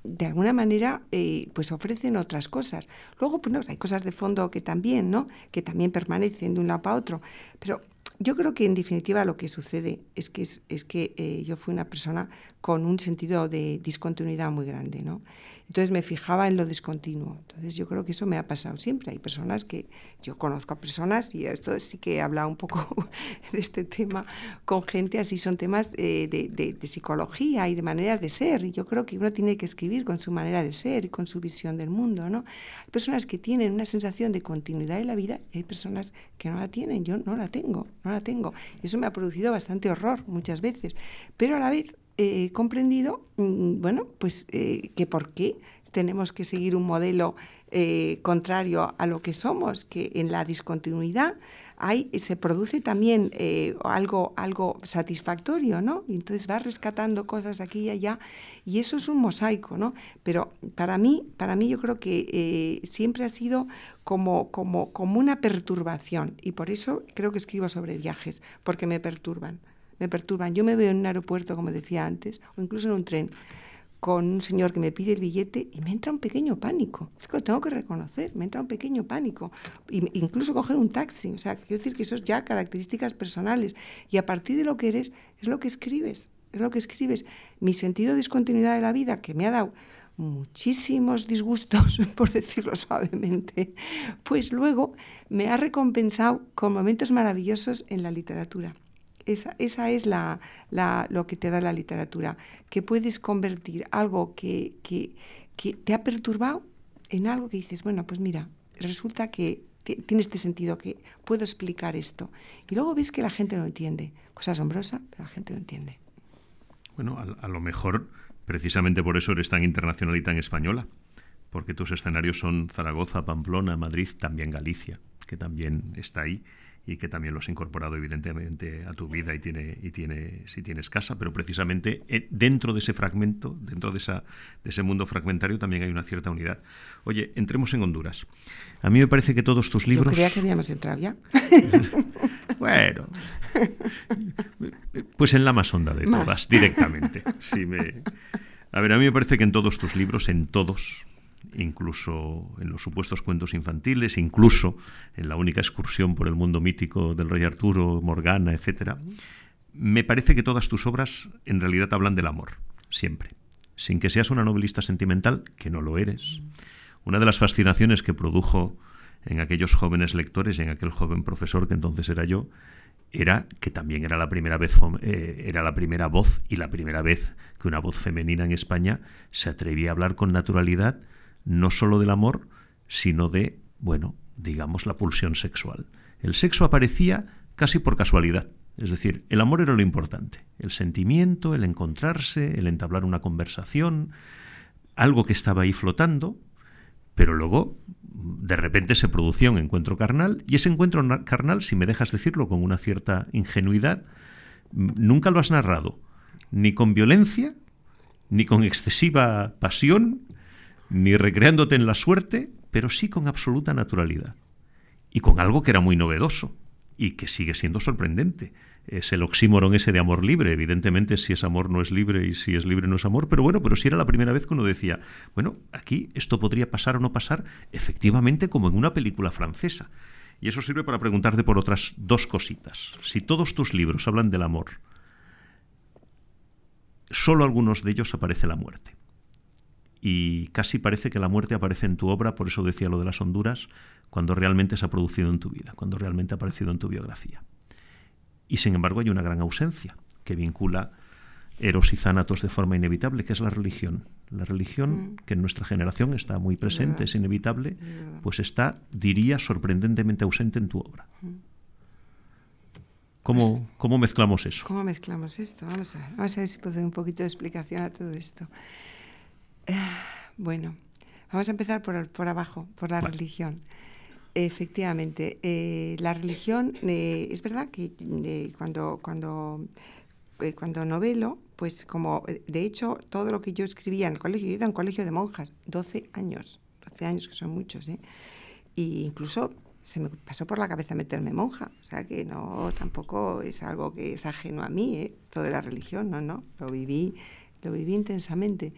Speaker 2: de alguna manera eh, pues ofrecen otras cosas. Luego, pues hay cosas de fondo que también, ¿no? Que también permanecen de un lado para otro. Pero yo creo que en definitiva lo que sucede es que, es, que eh, yo fui una persona con un sentido de discontinuidad muy grande, ¿no? Entonces me fijaba en lo discontinuo. Entonces yo creo que eso me ha pasado siempre. Hay personas que, yo conozco a personas, y esto sí que he hablado un poco <laughs> de este tema con gente, así son temas de, de, psicología y de maneras de ser. Y yo creo que uno tiene que escribir con su manera de ser y con su visión del mundo, ¿no? Hay personas que tienen una sensación de continuidad en la vida y hay personas que no la tienen. Yo no la tengo, no la tengo. Eso me ha producido bastante horror muchas veces. Pero a la vez he comprendido, mm, bueno, pues eh, que por qué tenemos que seguir un modelo eh, contrario a lo que somos, que en la discontinuidad hay, se produce también eh, algo, algo satisfactorio, ¿no? Entonces va rescatando cosas aquí y allá, y eso es un mosaico, ¿no? Pero para mí, para mí yo creo que siempre ha sido como, como, como una perturbación, y por eso creo que escribo sobre viajes, porque me perturban me perturban. Yo me veo en un aeropuerto, como decía antes, o incluso en un tren, con un señor que me pide el billete y me entra un pequeño pánico. Es que lo tengo que reconocer, me entra un pequeño pánico. incluso coger un taxi. O sea, quiero decir que eso es ya características personales. Y a partir de lo que eres, es lo que escribes. Es lo que escribes. Mi sentido de discontinuidad de la vida, que me ha dado muchísimos disgustos, <laughs> por decirlo suavemente, pues luego me ha recompensado con momentos maravillosos en la literatura. Esa, esa es la, la, lo que te da la literatura, que puedes convertir algo que, que, que, te ha perturbado en algo que dices, bueno, pues mira, resulta que tiene este sentido, que puedo explicar esto. Y luego ves que la gente lo entiende. Cosa asombrosa, pero la gente lo entiende.
Speaker 1: Bueno, a, a lo mejor precisamente por eso eres tan internacional y tan española, porque tus escenarios son Zaragoza, Pamplona, Madrid, también Galicia, que también está ahí y que también lo has incorporado evidentemente a tu vida y tiene y tiene si tienes casa. Pero precisamente eh, dentro de ese fragmento dentro de esa de ese mundo fragmentario también hay una cierta unidad. Oye entremos en Honduras. A mí me parece que todos tus libros
Speaker 2: Yo creía que habíamos entrado ya. <laughs>
Speaker 1: Bueno. Pues en la más honda de todas directamente. Sí me a ver a mí me parece que en todos tus libros en todos incluso en los supuestos cuentos infantiles, incluso en la única excursión por el mundo mítico del rey Arturo, Morgana, etc., me parece que todas tus obras en realidad hablan del amor, siempre. Sin que seas una novelista sentimental, que no lo eres. Una de las fascinaciones que produjo en aquellos jóvenes lectores y en aquel joven profesor que entonces era yo, era que también era la primera vez eh, era la primera voz y la primera vez que una voz femenina en España se atrevía a hablar con naturalidad no solo del amor, sino de, bueno, digamos, la pulsión sexual. El sexo aparecía casi por casualidad. Es decir, el amor era lo importante, el sentimiento, el encontrarse, el entablar una conversación, algo que estaba ahí flotando, pero luego de repente se producía un encuentro carnal y ese encuentro carnal, si me dejas decirlo con una cierta ingenuidad, nunca lo has narrado, ni con violencia, ni con excesiva pasión, ni recreándote en la suerte, pero sí con absoluta naturalidad. Y con algo que era muy novedoso y que sigue siendo sorprendente. Es el oxímoron ese de amor libre. Evidentemente, si es amor no es libre y si es libre no es amor, pero bueno, pero si era la primera vez que uno decía, bueno, aquí esto podría pasar o no pasar, efectivamente como en una película francesa. Y eso sirve para preguntarte por otras dos cositas. Si todos tus libros hablan del amor, solo algunos de ellos aparece la muerte y casi parece que la muerte aparece en tu obra, por eso decía lo de las Honduras, cuando realmente se ha producido en tu vida, cuando realmente ha aparecido en tu biografía. Y sin embargo hay una gran ausencia que vincula eros y zánatos de forma inevitable, que es la religión. La religión, mm. que en nuestra generación está muy presente, es inevitable, pues está, diría, sorprendentemente ausente en tu obra. Mm. ¿Cómo, pues, ¿Cómo, mezclamos eso?
Speaker 2: ¿Cómo mezclamos esto? Vamos a vamos a ver si puedo dar un poquito de explicación a todo esto. <sighs> Bueno, vamos a empezar por, por abajo, por la religión. Efectivamente, eh, la religión, eh, es verdad que eh, cuando, cuando, cuando novelo, pues como, de hecho, todo lo que yo escribía en el colegio, yo iba a un colegio de monjas, 12 años, 12 años que son muchos, ¿eh? y incluso se me pasó por la cabeza meterme monja, o sea que no, tampoco es algo que es ajeno a mí, ¿eh? todo de la religión, no, no, lo viví, lo viví intensamente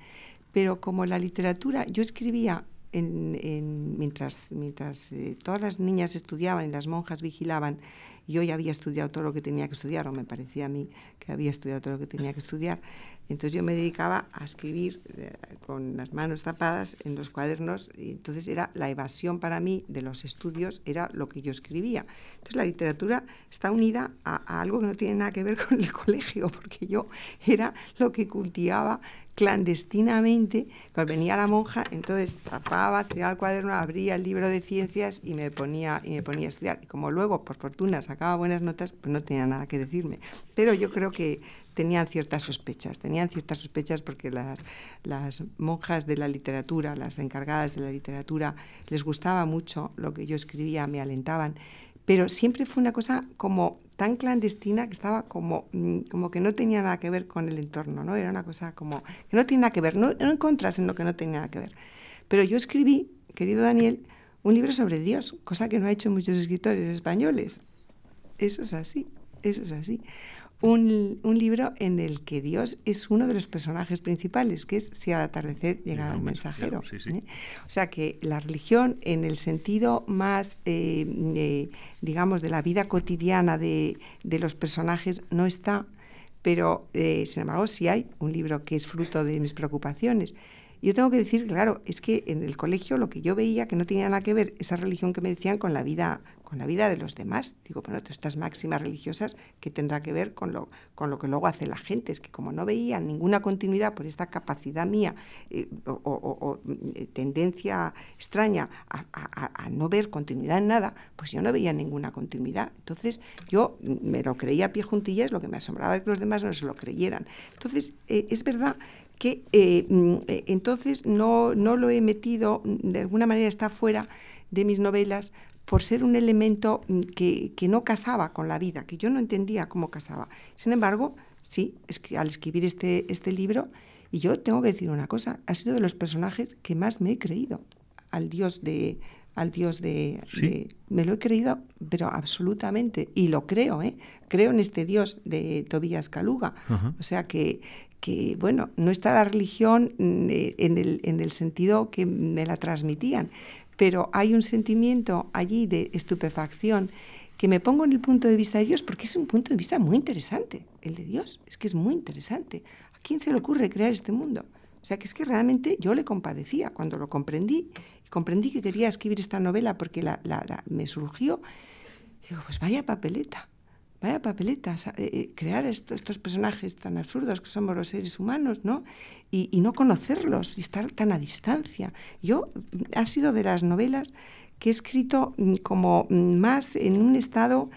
Speaker 2: pero como la literatura, yo escribía mientras, mientras eh, todas las niñas estudiaban y las monjas vigilaban, yo ya había estudiado todo lo que tenía que estudiar, o me parecía a mí que había estudiado todo lo que tenía que estudiar, entonces yo me dedicaba a escribir eh, con las manos tapadas en los cuadernos, y entonces era la evasión para mí de los estudios, era lo que yo escribía. Entonces la literatura está unida a, algo que no tiene nada que ver <laughs> con el colegio, porque yo era lo que cultivaba clandestinamente, cuando venía la monja, entonces tapaba, tiraba el cuaderno, abría el libro de ciencias y me ponía, y me ponía a estudiar. Y como luego, por fortuna, sacaba buenas notas, pues no tenía nada que decirme. Pero yo creo que tenían ciertas sospechas, tenían ciertas sospechas porque las, las monjas de la literatura, las encargadas de la literatura, les gustaba mucho lo que yo escribía, me alentaban, pero siempre fue una cosa como tan clandestina que estaba como, mm, como que no tenía nada que ver con el entorno, ¿no? Era una cosa como que no tiene nada que ver, no, no encontras en lo que no tenía nada que ver. Pero yo escribí, querido Daniel, un libro sobre Dios, cosa que no ha hecho muchos escritores españoles. Eso es así, eso es así un, libro en el que Dios es uno de los personajes principales, que es si al atardecer llega el mensajero. ¿eh? O sea que la religión en el sentido más, eh, eh, digamos, de la vida cotidiana de, de, los personajes no está, pero sin embargo sí hay un libro que es fruto de mis preocupaciones. Yo tengo que decir, claro, es que en el colegio lo que yo veía que no tenía nada que ver esa religión que me decían con la vida con la vida de los demás. Digo, bueno, estas máximas religiosas que tendrá que ver con lo, con lo que luego hace la gente. Es que como no veían ninguna continuidad por esta capacidad mía eh, o, eh, tendencia extraña a, no ver continuidad en nada, pues yo no veía ninguna continuidad. Entonces yo me lo creía a pie juntillas, lo que me asombraba es que los demás no se lo creyeran. Entonces eh, es verdad que mm, entonces no, no lo he metido, de alguna manera está fuera de mis novelas por ser un elemento mm, que, que, no casaba con la vida, que yo no entendía cómo casaba. Sin embargo, sí, es que al escribir este, este libro, y yo tengo que decir una cosa, ha sido de los personajes que más me he creído al dios de, al Dios de, Me lo he creído, pero absolutamente, y lo creo, ¿eh? creo en este Dios de Tobías Caluga. O sea que, que, bueno, no está la religión mm, eh, en el, en el sentido que me la transmitían, pero hay un sentimiento allí de estupefacción que me pongo en el punto de vista de Dios, porque es un punto de vista muy interesante, el de Dios, es que es muy interesante. ¿A quién se le ocurre crear este mundo? O sea, que es que realmente yo le compadecía cuando lo comprendí comprendí que quería escribir esta novela porque la, me surgió. Digo, pues vaya papeleta, vaya papeleta, eh, eh, crear estos, personajes tan absurdos que somos los seres humanos, ¿no? Y, no conocerlos y estar tan a distancia. Yo, ha sido de las novelas que he escrito mm, como mm, más en un estado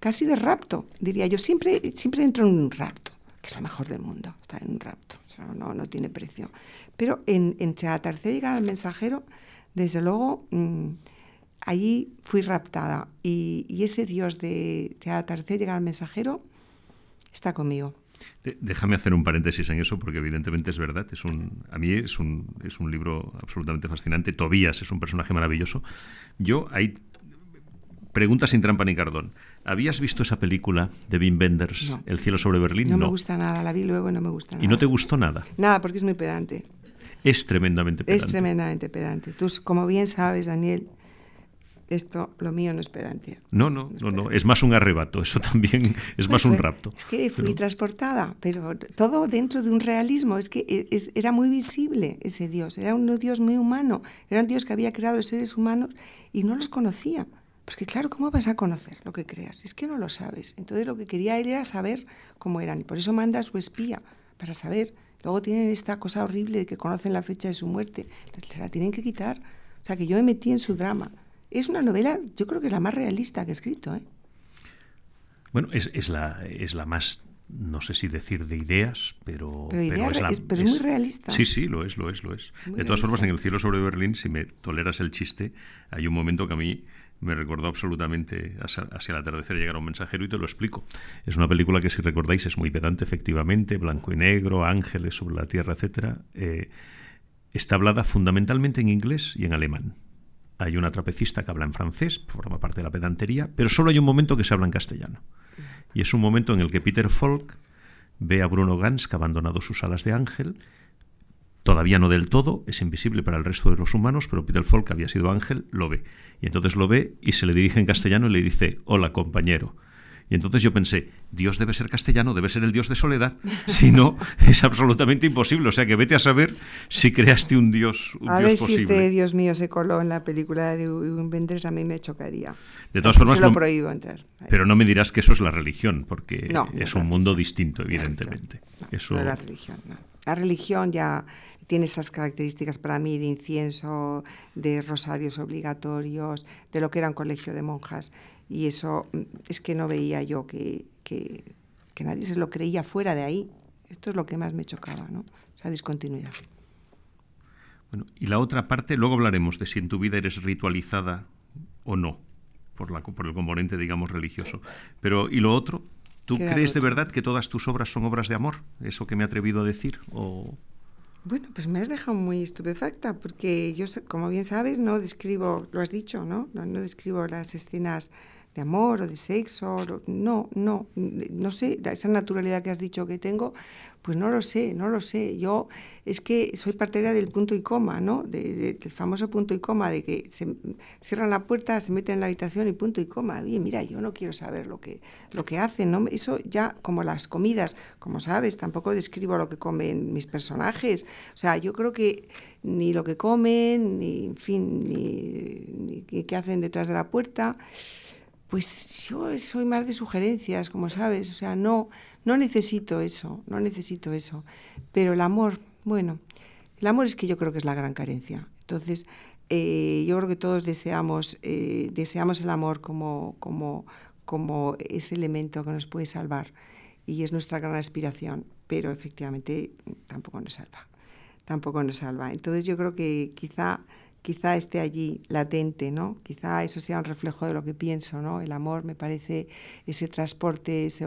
Speaker 2: casi de rapto, diría yo. Siempre, siempre entro en un rapto, que es lo mejor del mundo, estar en un rapto, no, no tiene precio. Pero en, en tercera llega al mensajero, desde luego, mm, allí fui raptada y, ese Dios de Tercer llega al mensajero está conmigo.
Speaker 1: Déjame hacer un paréntesis en eso, porque evidentemente es verdad. Es un, a mí es un, es un libro absolutamente fascinante. Tobías es un personaje maravilloso. Yo, hay preguntas sin trampa ni cardón. ¿Habías visto esa película de Wim Wenders, El cielo sobre Berlín?
Speaker 2: No, no, me gusta nada, la vi luego y no me gusta nada.
Speaker 1: ¿Y no te gustó nada?
Speaker 2: Nada, porque es muy pedante.
Speaker 1: Es tremendamente pedante.
Speaker 2: Es tremendamente pedante. Tú, como bien sabes, Daniel, esto, lo mío no es pedante.
Speaker 1: No, no, no, no, es más un arrebato, eso también <laughs> es más un rapto.
Speaker 2: Es que fui transportada, pero todo dentro de un realismo, es que e, era muy visible ese Dios, era un Dios muy humano, era un Dios que había creado los seres humanos y no los conocía. Porque claro, ¿cómo vas a conocer lo que creas? Es que no lo sabes. Entonces lo que quería él era saber cómo eran y por eso manda a su espía, para saber Luego tienen esta cosa horrible de que conocen la fecha de su muerte. Se la tienen que quitar. O sea, que yo me metí en su drama. Es una novela, yo creo que la más realista que he escrito. ¿eh?
Speaker 1: Bueno, es, la, es la más, no sé si decir de ideas, pero...
Speaker 2: Pero, es, muy realista.
Speaker 1: Sí, sí, lo es, lo es, lo es. de todas formas, en El cielo sobre Berlín, si me toleras el chiste, hay un momento que a mí me recordó absolutamente hacia, el atardecer llegar un mensajero y te lo explico. Es una película que si recordáis es muy pedante efectivamente, blanco y negro, ángeles sobre la tierra, etc. Eh, está hablada fundamentalmente en inglés y en alemán. Hay una trapecista que habla en francés, forma parte de la pedantería, pero solo hay un momento que se habla en castellano. Y es un momento en el que Peter Falk ve a Bruno Gans que ha abandonado sus alas de ángel Todavía no del todo, es invisible para el resto de los humanos, pero Peter Falk, que había sido ángel, lo ve. Y entonces lo ve y se le dirige en castellano y le dice, hola compañero. Y entonces yo pensé, Dios debe ser castellano, debe ser el Dios de soledad. <laughs> Si no, es absolutamente imposible. O sea que vete a saber si creaste un Dios. Un
Speaker 2: a ver si este Dios mío se coló en la película de Wim Wenders, a mí me chocaría.
Speaker 1: De todas formas,
Speaker 2: se lo prohíbo entrar.
Speaker 1: Pero no me dirás que eso es la religión, porque es un mundo distinto, evidentemente.
Speaker 2: eso... la religión. La religión ya tiene esas características para mí de incienso, de rosarios obligatorios, de lo que era un colegio de monjas. Y eso mm, es que no veía yo que, que, nadie se lo creía fuera de ahí. Esto es lo que más me chocaba, ¿no? esa discontinuidad.
Speaker 1: Bueno, y la otra parte, luego hablaremos de si en tu vida eres ritualizada o no, por, la, por el componente, digamos, religioso. Pero, ¿y lo otro? ¿Tú crees de verdad que todas tus obras son obras de amor? ¿Eso que me he atrevido a decir? ¿O
Speaker 2: bueno, pues me has dejado muy estupefacta porque yo, como bien sabes, no describo, lo has dicho, ¿no? No, no describo las escenas de amor o de sexo, no, no, no sé, esa naturalidad que has dicho que tengo, pues no lo sé, no lo sé. Yo es que soy partera del punto y coma, ¿no? del famoso punto y coma, de que se cierran la puerta, se meten en la habitación y punto y coma. Oye, mira, yo no quiero saber lo que, lo que hacen, ¿no? Eso ya, como las comidas, como sabes, tampoco describo lo que comen mis personajes. O sea, yo creo que ni lo que comen, ni, en fin, ni, ni qué hacen detrás de la puerta pues yo soy más de sugerencias, como sabes, o sea, no, no necesito eso, no necesito eso. Pero el amor, bueno, el amor es que yo creo que es la gran carencia. Entonces, eh, yo creo que todos deseamos, eh, deseamos el amor como, como, como ese elemento que nos puede salvar y es nuestra gran aspiración, pero efectivamente tampoco nos salva, tampoco nos salva. Entonces yo creo que quizá quizá esté allí latente, ¿no? Quizá eso sea un reflejo de lo que pienso, ¿no? El amor me parece ese transporte, ese,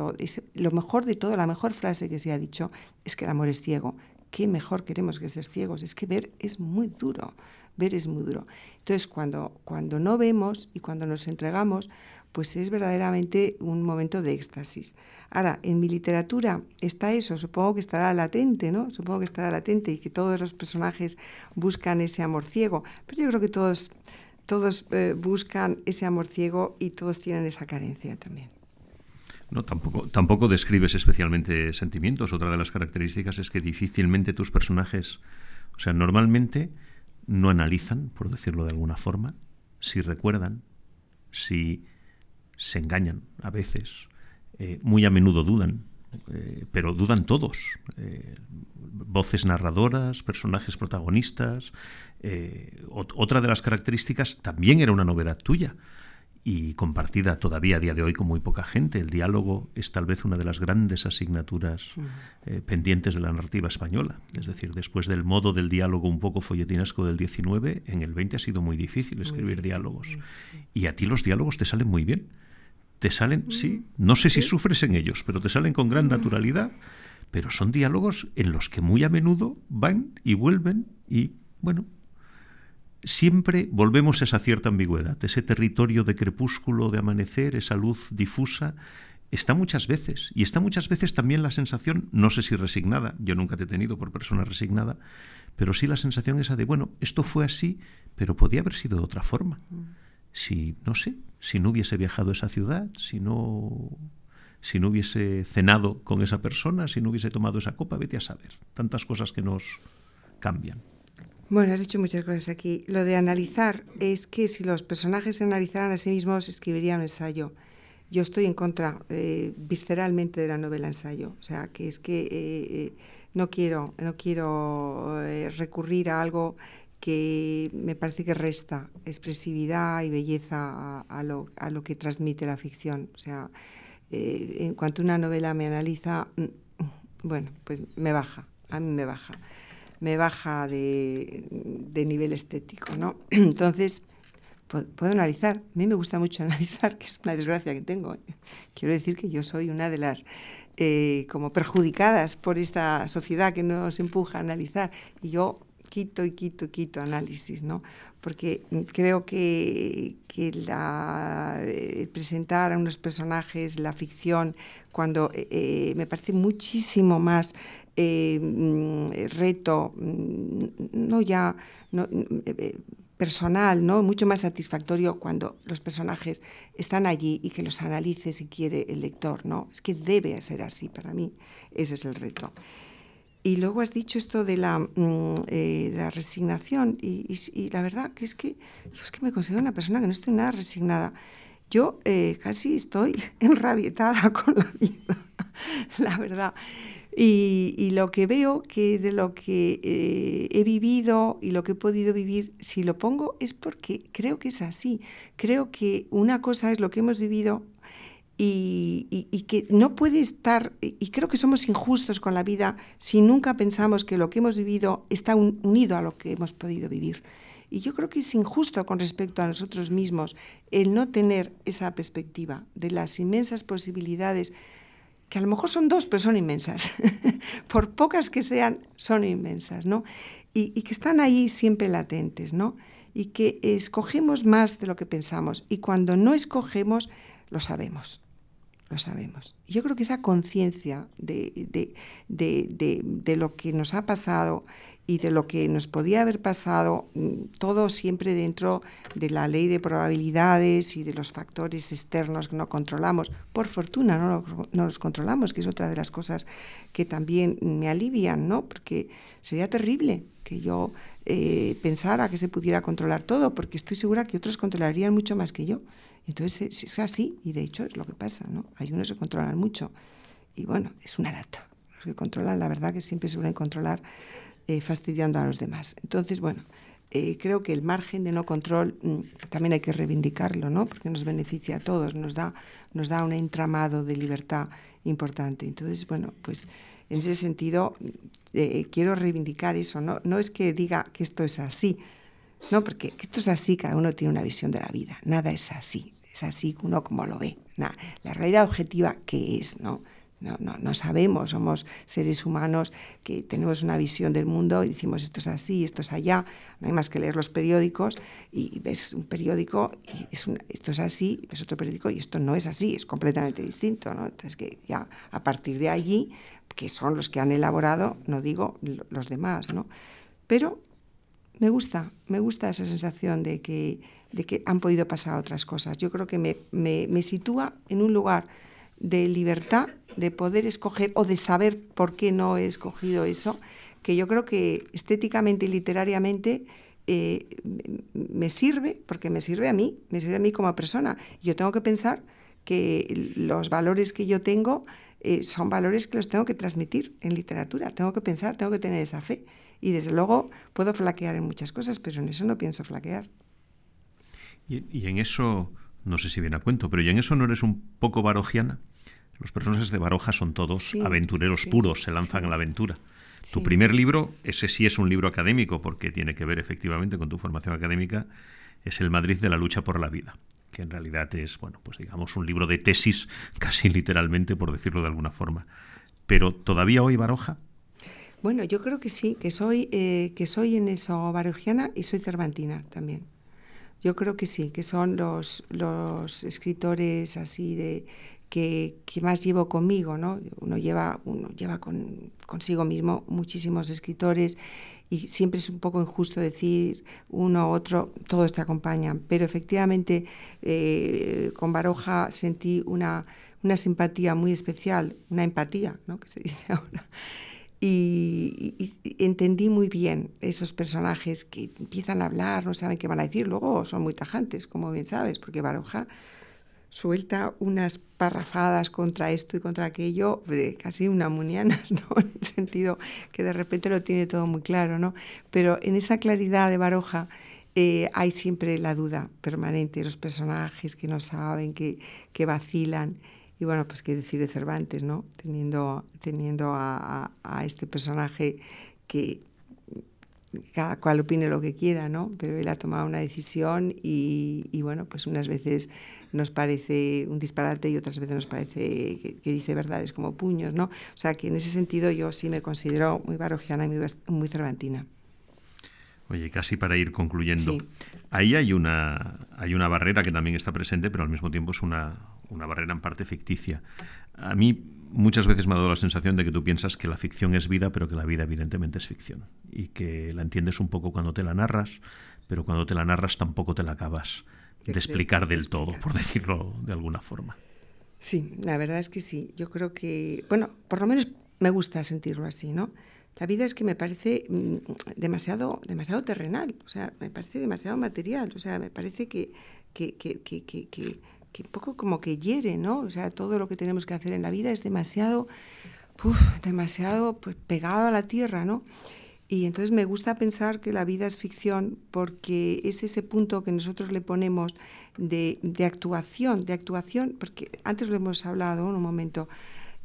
Speaker 2: lo mejor de todo, la mejor frase que se ha dicho es que el amor es ciego. ¿Qué mejor queremos que ser ciegos? Es que ver es muy duro, ver es muy duro. Entonces, cuando, cuando no vemos y cuando nos entregamos, pues es verdaderamente un momento de éxtasis. Ahora, en mi literatura está eso, supongo que estará latente, ¿no? Supongo que estará latente y que todos los personajes buscan ese amor ciego, pero yo creo que todos, todos eh, buscan ese amor ciego y todos tienen esa carencia también.
Speaker 1: No, tampoco, tampoco describes especialmente sentimientos. Otra de las características es que difícilmente tus personajes, o sea, normalmente no analizan, por decirlo de alguna forma, si recuerdan, si se engañan a veces, eh, muy a menudo dudan, eh, pero dudan todos. Eh, voces narradoras, personajes protagonistas. otra de las características también era una novedad tuya y compartida todavía a día de hoy con muy poca gente. El diálogo es tal vez una de las grandes asignaturas pendientes de la narrativa española. Es decir, después del modo del diálogo un poco folletinesco del 19, en el 20 ha sido muy difícil escribir diálogos. Y a ti los diálogos te salen muy bien te salen, sí, no sé si sufres en ellos, pero te salen con gran naturalidad, pero son diálogos en los que muy a menudo van y vuelven y, bueno, siempre volvemos a esa cierta ambigüedad, ese territorio de crepúsculo, de amanecer, esa luz difusa, está muchas veces, y está muchas veces también la sensación, no sé si resignada, yo nunca te he tenido por persona resignada, pero sí la sensación esa de, bueno, esto fue así, pero podía haber sido de otra forma. Si, no sé, si no hubiese viajado a esa ciudad, si no, si no hubiese cenado con esa persona, si no hubiese tomado esa copa, vete a saber. Tantas cosas que nos cambian.
Speaker 2: Bueno, has dicho muchas cosas aquí. Lo de analizar es que si los personajes se analizaran a sí mismos, escribirían un ensayo. Yo estoy en contra eh, visceralmente de la novela ensayo. O sea, que es que eh, eh, no quiero, no quiero recurrir a algo que me parece que resta expresividad y belleza a, lo, a lo, que transmite la ficción. O sea, eh, en cuanto una novela me analiza, mm, bueno, pues me baja, a mí me baja, me baja de, de nivel estético, ¿no? <clears throat> Entonces, puedo, analizar, a mí me gusta mucho <laughs> analizar, que es una desgracia que tengo. ¿eh? Quiero decir que yo soy una de las eh, como perjudicadas por esta sociedad que nos empuja a analizar y yo quito y quito y quito análisis, ¿no? Porque creo que, que la, eh, presentar a unos personajes, la ficción, cuando eh, eh, me parece muchísimo más mm, reto, mm, no ya no, personal, ¿no? mucho más satisfactorio cuando los personajes están allí y que los analice si quiere el lector. ¿no? Es que debe ser así para mí, ese es el reto. Y luego has dicho esto de la, mm, eh, la resignación y, la verdad que es que yo es que me considero una persona que no estoy nada resignada. Yo eh, casi estoy <laughs> enrabietada con la vida, <laughs> la verdad. Y, lo que veo que de lo que eh, he vivido y lo que he podido vivir, si lo pongo es porque creo que es así. Creo que una cosa es lo que hemos vivido y, que no puede estar, y creo que somos injustos con la vida si nunca pensamos que lo que hemos vivido está unido a lo que hemos podido vivir. Y yo creo que es injusto con respecto a nosotros mismos el no tener esa perspectiva de las inmensas posibilidades, que a lo mejor son dos, pero son inmensas. <laughs> Por pocas que sean, son inmensas, ¿no? Y, y, que están ahí siempre latentes, ¿no? Y que escogemos más de lo que pensamos. Y cuando no escogemos, lo sabemos lo sabemos. Yo creo que esa conciencia de, de, lo que nos ha pasado y de lo que nos podía haber pasado, mm, todo siempre dentro de la ley de probabilidades y de los factores externos que no controlamos. Por fortuna no, no los controlamos, que es otra de las cosas que también me alivian, ¿no? porque sería terrible que yo eh, pensara que se pudiera controlar todo, porque estoy segura que otros controlarían mucho más que yo. Entonces es así, y de hecho es lo que pasa, ¿no? Hay unos que controlan mucho, y bueno, es una lata. Los que controlan, la verdad que siempre suelen controlar eh, fastidiando a los demás. Entonces, bueno, eh, creo que el margen de no control mm, también hay que reivindicarlo, ¿no? Porque nos beneficia a todos, nos da, nos da un entramado de libertad importante. Entonces, bueno, pues en ese sentido eh, quiero reivindicar eso. ¿no? no es que diga que esto es así, No, porque esto es así, cada uno tiene una visión de la vida. Nada es así, es así uno como lo ve. la realidad objetiva, ¿qué es? ¿no? No, no, no, sabemos, somos seres humanos que tenemos una visión del mundo y decimos esto es así, esto es allá, no hay más que leer los periódicos y ves un periódico y es esto es así, ves otro periódico y esto no es así, es completamente distinto. ¿no? Entonces que ya a partir de allí, que son los que han elaborado, no digo los demás, ¿no? pero me gusta, me gusta esa sensación de que, de que han podido pasar otras cosas. Yo creo que me, me, me sitúa en un lugar de libertad, de poder escoger o de saber por qué no he escogido eso, que yo creo que estéticamente y literariamente eh, me sirve, porque me sirve a mí, me sirve a mí como persona. Yo tengo que pensar que los valores que yo tengo eh, son valores que los tengo que transmitir en literatura, tengo que pensar, tengo que tener esa fe. Y desde luego puedo flaquear en muchas cosas, pero en eso no pienso flaquear.
Speaker 1: Y, y en eso no sé si viene a cuento, pero ¿y en eso no eres un poco barogiana? Los personajes de Baroja son todos aventureros puros, se lanzan a la aventura. Tu primer libro, ese sí es un libro académico, porque tiene que ver efectivamente con tu formación académica, es El Madrid de la lucha por la vida, que en realidad es, bueno, pues digamos un libro de tesis, <laughs> casi literalmente, por decirlo de alguna forma. Pero ¿todavía hoy Baroja?
Speaker 2: Bueno, yo creo que sí, que soy, eh, que soy en eso barojiana y soy cervantina también. Yo creo que sí, que son los, los escritores así de que, más llevo conmigo, ¿no? Uno lleva, uno lleva con, consigo mismo muchísimos escritores y siempre es un poco injusto decir uno u otro, todos te acompañan, pero efectivamente eh, con Baroja sentí una, una simpatía muy especial, una empatía, ¿no? que se dice ahora y, entendí muy bien esos personajes que empiezan a hablar, no saben qué van a decir, luego son muy tajantes, como bien sabes, porque Baroja suelta unas parrafadas contra esto y contra aquello, casi una munianas, <laughs> ¿no? En el sentido que de repente lo tiene todo muy claro, ¿no? Pero en esa claridad de Baroja eh, hay siempre la duda permanente, los personajes que no saben, que, que vacilan. Y bueno, pues qué decir de Cervantes, ¿no? Teniendo, teniendo a, a, este personaje que cada cual opine lo que quiera, ¿no? Pero él ha tomado una decisión y, y, bueno, pues unas veces nos parece un disparate y otras veces nos parece que, que, dice verdades como puños, ¿no? O sea que en ese sentido yo sí me considero muy barogiana y muy, muy cervantina.
Speaker 1: Oye, casi para ir concluyendo, sí. ahí hay una, hay una barrera que también está presente, pero al mismo tiempo es una, una barrera en parte ficticia. A mí muchas veces me ha dado la sensación de que tú piensas que la ficción es vida, pero que la vida evidentemente es ficción. Y que la entiendes un poco cuando te la narras, pero cuando te la narras tampoco te la acabas de explicar del todo, por decirlo de alguna forma.
Speaker 2: Sí, la verdad es que sí. Yo creo que, bueno, por lo menos me gusta sentirlo así, ¿no? La vida es que me parece mm, demasiado, demasiado terrenal, o sea, me parece demasiado material, o sea, me parece que, que, que, que, que un poco como que hiere, ¿no? O sea, todo lo que tenemos que hacer en la vida es demasiado, uf, demasiado pues, pegado a la tierra, ¿no? Y entonces me gusta pensar que la vida es ficción porque es ese punto que nosotros le ponemos de, de actuación, de actuación, porque antes lo hemos hablado en un momento,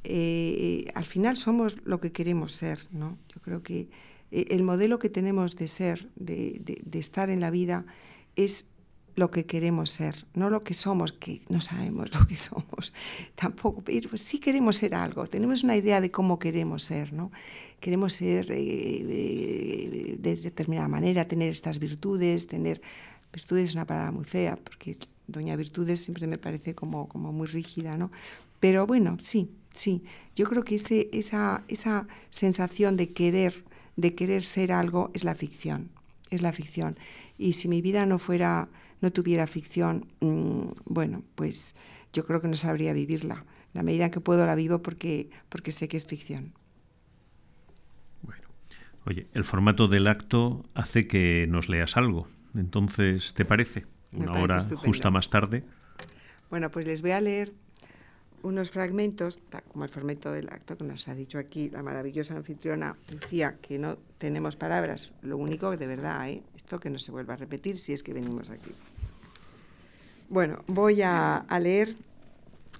Speaker 2: eh, al final somos lo que queremos ser, ¿no? Yo creo que eh, el modelo que tenemos de ser, de, de estar en la vida, es lo que queremos ser, no lo que somos, que no sabemos lo que <laughs> somos tampoco, pero sí queremos ser algo, tenemos una idea de cómo queremos ser, ¿no? Queremos ser eh, eh, de determinada manera, tener estas virtudes, tener... Virtudes es una palabra muy fea, porque doña Virtudes siempre me parece como, como muy rígida, ¿no? Pero bueno, sí, sí, yo creo que ese, esa, esa sensación de querer, de querer ser algo es la ficción, es la ficción. Y si mi vida no fuera no tuviera ficción, mmm, bueno, pues yo creo que no sabría vivirla. La medida en que puedo la vivo porque, porque sé que es ficción.
Speaker 1: Bueno, oye, el formato del acto hace que nos leas algo. Entonces, ¿te parece? Una parece hora estupendo. justa más tarde.
Speaker 2: Bueno, pues les voy a leer unos fragmentos, como el fragmento del acto que nos ha dicho aquí la maravillosa anfitriona Lucía, que no tenemos palabras, lo único de verdad, ¿eh? esto que no se vuelva a repetir si es que venimos aquí. Bueno, voy a, leer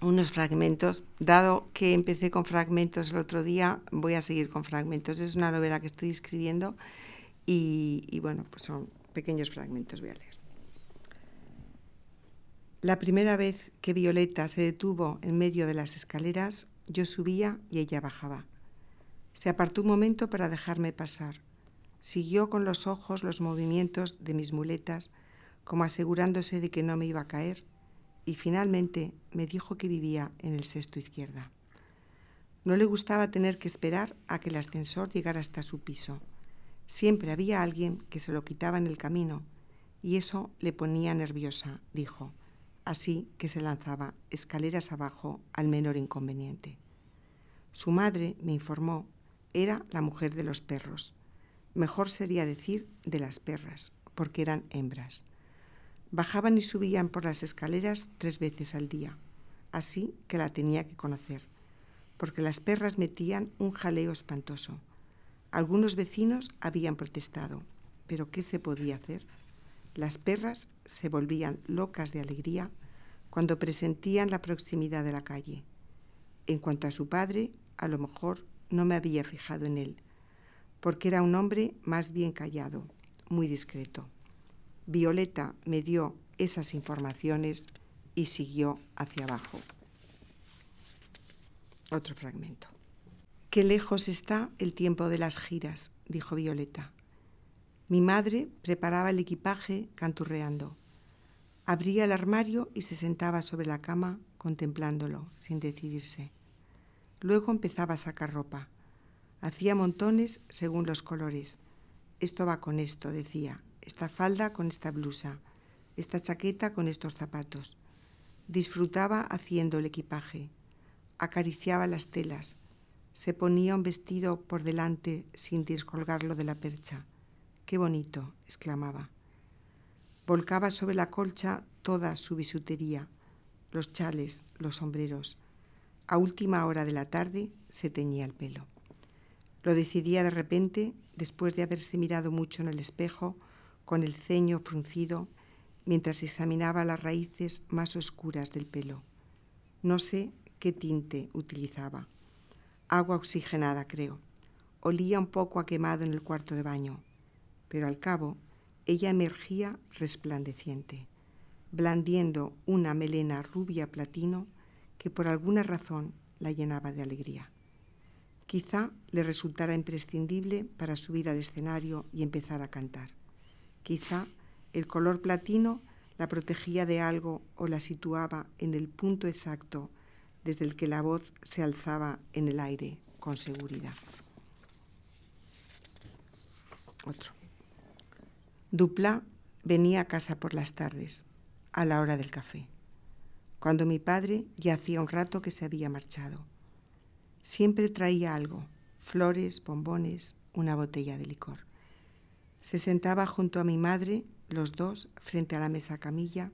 Speaker 2: unos fragmentos. Dado que empecé con fragmentos el otro día, voy a seguir con fragmentos. Es una novela que estoy escribiendo y, y bueno, pues son pequeños fragmentos voy a leer. La primera vez que Violeta se detuvo en medio de las escaleras, yo subía y ella bajaba. Se apartó un momento para dejarme pasar. Siguió con los ojos los movimientos de mis muletas, como asegurándose de que no me iba a caer, y finalmente me dijo que vivía en el sexto izquierda. No le gustaba tener que esperar a que el ascensor llegara hasta su piso. Siempre había alguien que se lo quitaba en el camino, y eso le ponía nerviosa, dijo así que se lanzaba escaleras abajo al menor inconveniente. Su madre, me informó, era la mujer de los perros. Mejor sería decir de las perras, porque eran hembras. Bajaban y subían por las escaleras tres veces al día, así que la tenía que conocer, porque las perras metían un jaleo espantoso. Algunos vecinos habían protestado, pero ¿qué se podía hacer? Las perras se volvían locas de alegría cuando presentían la proximidad de la calle. En cuanto a su padre, a lo mejor no me había fijado en él, porque era un hombre más bien callado, muy discreto. Violeta me dio esas informaciones y siguió hacia abajo. Otro fragmento. Qué lejos está el tiempo de las giras, dijo Violeta. Mi madre preparaba el equipaje canturreando. Abría el armario y se sentaba sobre la cama contemplándolo, sin decidirse. Luego empezaba a sacar ropa. Hacía montones según los colores. Esto va con esto, decía. Esta falda con esta blusa. Esta chaqueta con estos zapatos. Disfrutaba haciendo el equipaje. Acariciaba las telas. Se ponía un vestido por delante sin descolgarlo de la percha. Qué bonito, exclamaba. Volcaba sobre la colcha toda su bisutería, los chales, los sombreros. A última hora de la tarde se teñía el pelo. Lo decidía de repente, después de haberse mirado mucho en el espejo, con el ceño fruncido, mientras examinaba las raíces más oscuras del pelo. No sé qué tinte utilizaba. Agua oxigenada, creo. Olía un poco a quemado en el cuarto de baño pero al cabo ella emergía resplandeciente, blandiendo una melena rubia platino que por alguna razón la llenaba de alegría. Quizá le resultara imprescindible para subir al escenario y empezar a cantar. Quizá el color platino la protegía de algo o la situaba en el punto exacto desde el que la voz se alzaba en el aire con seguridad. Otro. Dupla venía a casa por las tardes, a la hora del café, cuando mi padre ya hacía un rato que se había marchado. Siempre traía algo, flores, bombones, una botella de licor. Se sentaba junto a mi madre, los dos, frente a la mesa camilla,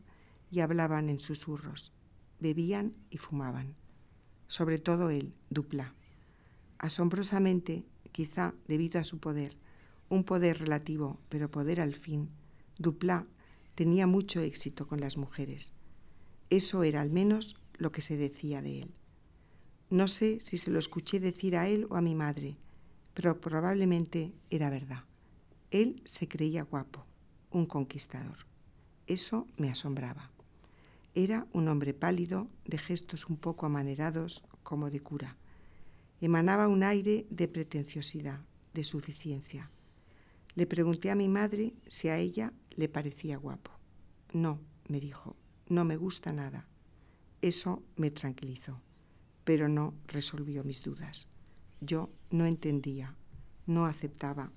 Speaker 2: y hablaban en susurros. Bebían y fumaban. Sobre todo él, Dupla. Asombrosamente, quizá debido a su poder, un poder relativo, pero poder al fin, Duplat tenía mucho éxito con las mujeres. Eso era al menos lo que se decía de él. No sé si se lo escuché decir a él o a mi madre, pero probablemente era verdad. Él se creía guapo, un conquistador. Eso me asombraba. Era un hombre pálido, de gestos un poco amanerados, como de cura. Emanaba un aire de pretenciosidad, de suficiencia. Le pregunté a mi madre si a ella le parecía guapo. No, me dijo, no me gusta nada. Eso me tranquilizó, pero no resolvió mis dudas. Yo no entendía, no aceptaba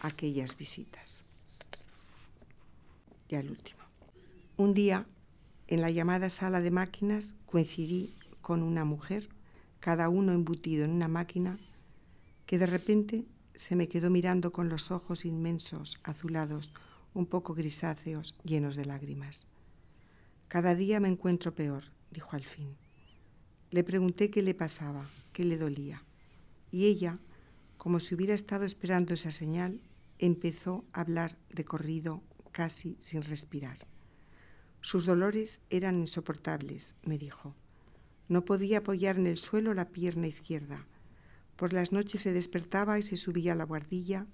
Speaker 2: aquellas visitas. Y al último. Un día, en la llamada sala de máquinas, coincidí con una mujer, cada uno embutido en una máquina, que de repente se me quedó mirando con los ojos inmensos, azulados, un poco grisáceos, llenos de lágrimas. Cada día me encuentro peor, dijo al fin. Le pregunté qué le pasaba, qué le dolía, y ella, como si hubiera estado esperando esa señal, empezó a hablar de corrido, casi sin respirar. Sus dolores eran insoportables, me dijo. No podía apoyar en el suelo la pierna izquierda por las noches se despertaba y se subía a la guardilla,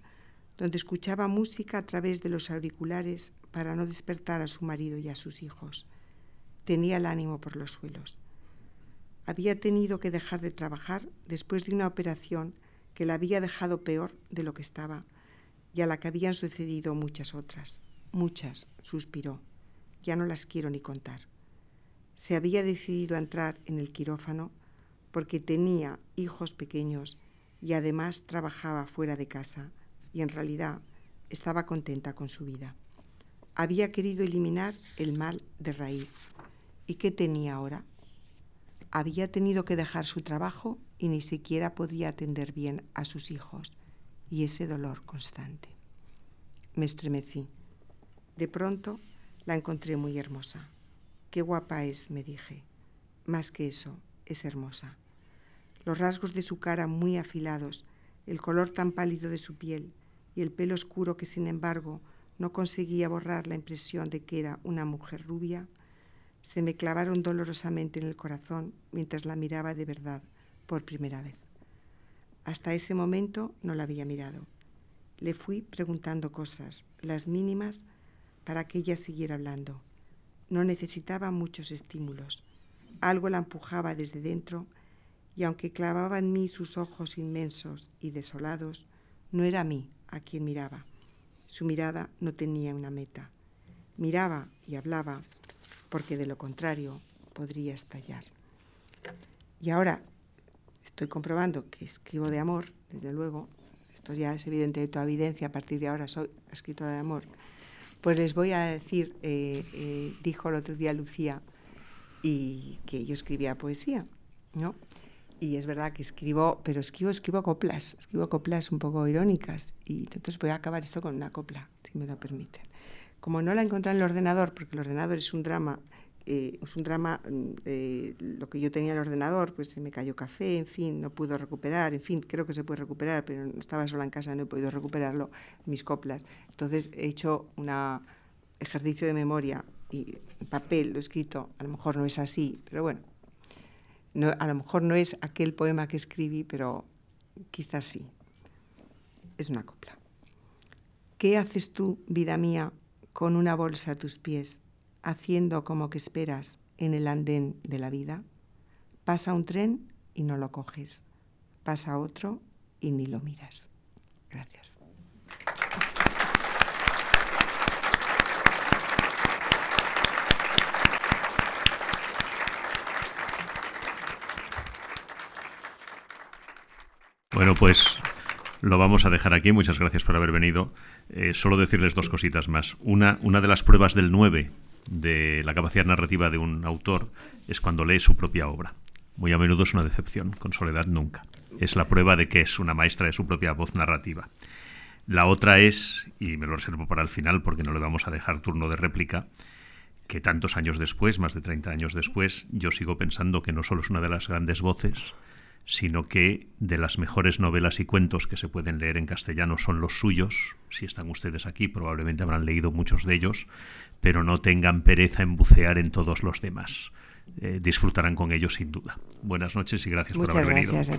Speaker 2: donde escuchaba música a través de los auriculares para no despertar a su marido y a sus hijos. Tenía el ánimo por los suelos. Había tenido que dejar de trabajar después de una operación que la había dejado peor de lo que estaba y a la que habían sucedido muchas otras. Muchas, suspiró. Ya no las quiero ni contar. Se había decidido a entrar en el quirófano porque tenía hijos pequeños y además trabajaba fuera de casa y en realidad estaba contenta con su vida. Había querido eliminar el mal de raíz. ¿Y qué tenía ahora? Había tenido que dejar su trabajo y ni siquiera podía atender bien a sus hijos y ese dolor constante. Me estremecí. De pronto la encontré muy hermosa. Qué guapa es, me dije. Más que eso, es hermosa. Los rasgos de su cara muy afilados, el color tan pálido de su piel y el pelo oscuro que, sin embargo, no conseguía borrar la impresión de que era una mujer rubia, se me clavaron dolorosamente en el corazón mientras la miraba de verdad por primera vez. Hasta ese momento no la había mirado. Le fui preguntando cosas, las mínimas, para que ella siguiera hablando. No necesitaba muchos estímulos. Algo la empujaba desde dentro y aunque clavaba en mí sus ojos inmensos y desolados, no era a mí a quien miraba. Su mirada no tenía una meta. Miraba y hablaba porque de lo contrario podría estallar. Y ahora estoy comprobando que escribo de amor, desde luego, esto ya es evidente de toda evidencia, a partir de ahora soy escritora de amor, pues les voy a decir, eh, eh, dijo el otro día Lucía, y que yo escribía poesía, ¿no? Y es verdad que escribo, pero escribo, escribo coplas, escribo coplas un poco irónicas, y entonces voy a acabar esto con una copla, si me lo permiten. Como no la encontré en el ordenador, porque el ordenador es un drama eh, es un drama, mm, eh, lo que yo tenía en el ordenador, pues se me cayó café, en fin, no pudo recuperar, en fin, creo que se puede recuperar, pero estaba sola en casa, no he podido recuperarlo, mis coplas. Entonces he hecho un ejercicio de memoria y papel lo he escrito, a lo mejor no es así, pero bueno, no, a lo mejor no es aquel poema que escribí, pero quizás sí. Es una copla. ¿Qué haces tú, vida mía, con una bolsa a tus pies? Haciendo como que esperas en el andén de la vida. Pasa un tren y no lo coges. Pasa otro y ni lo miras. Gracias.
Speaker 1: Bueno, pues lo vamos a dejar aquí. Muchas gracias por haber venido. Eh, solo decirles dos cositas más. Una, una de las pruebas del 9 de la capacidad narrativa de un autor es cuando lee su propia obra. Muy a menudo es una decepción, con Soledad nunca. Es la prueba de que es una maestra de su propia voz narrativa. La otra es, y me lo reservo para el final porque no le vamos a dejar turno de réplica, que tantos años después, más de 30 años después, yo sigo pensando que no solo es una de las grandes voces, sino que de las mejores novelas y cuentos que se pueden leer en castellano son los suyos. Si están ustedes aquí, probablemente habrán leído muchos de ellos, pero no tengan pereza en bucear en todos los demás. Eh, disfrutarán con ellos sin duda. Buenas noches y gracias por haber venido.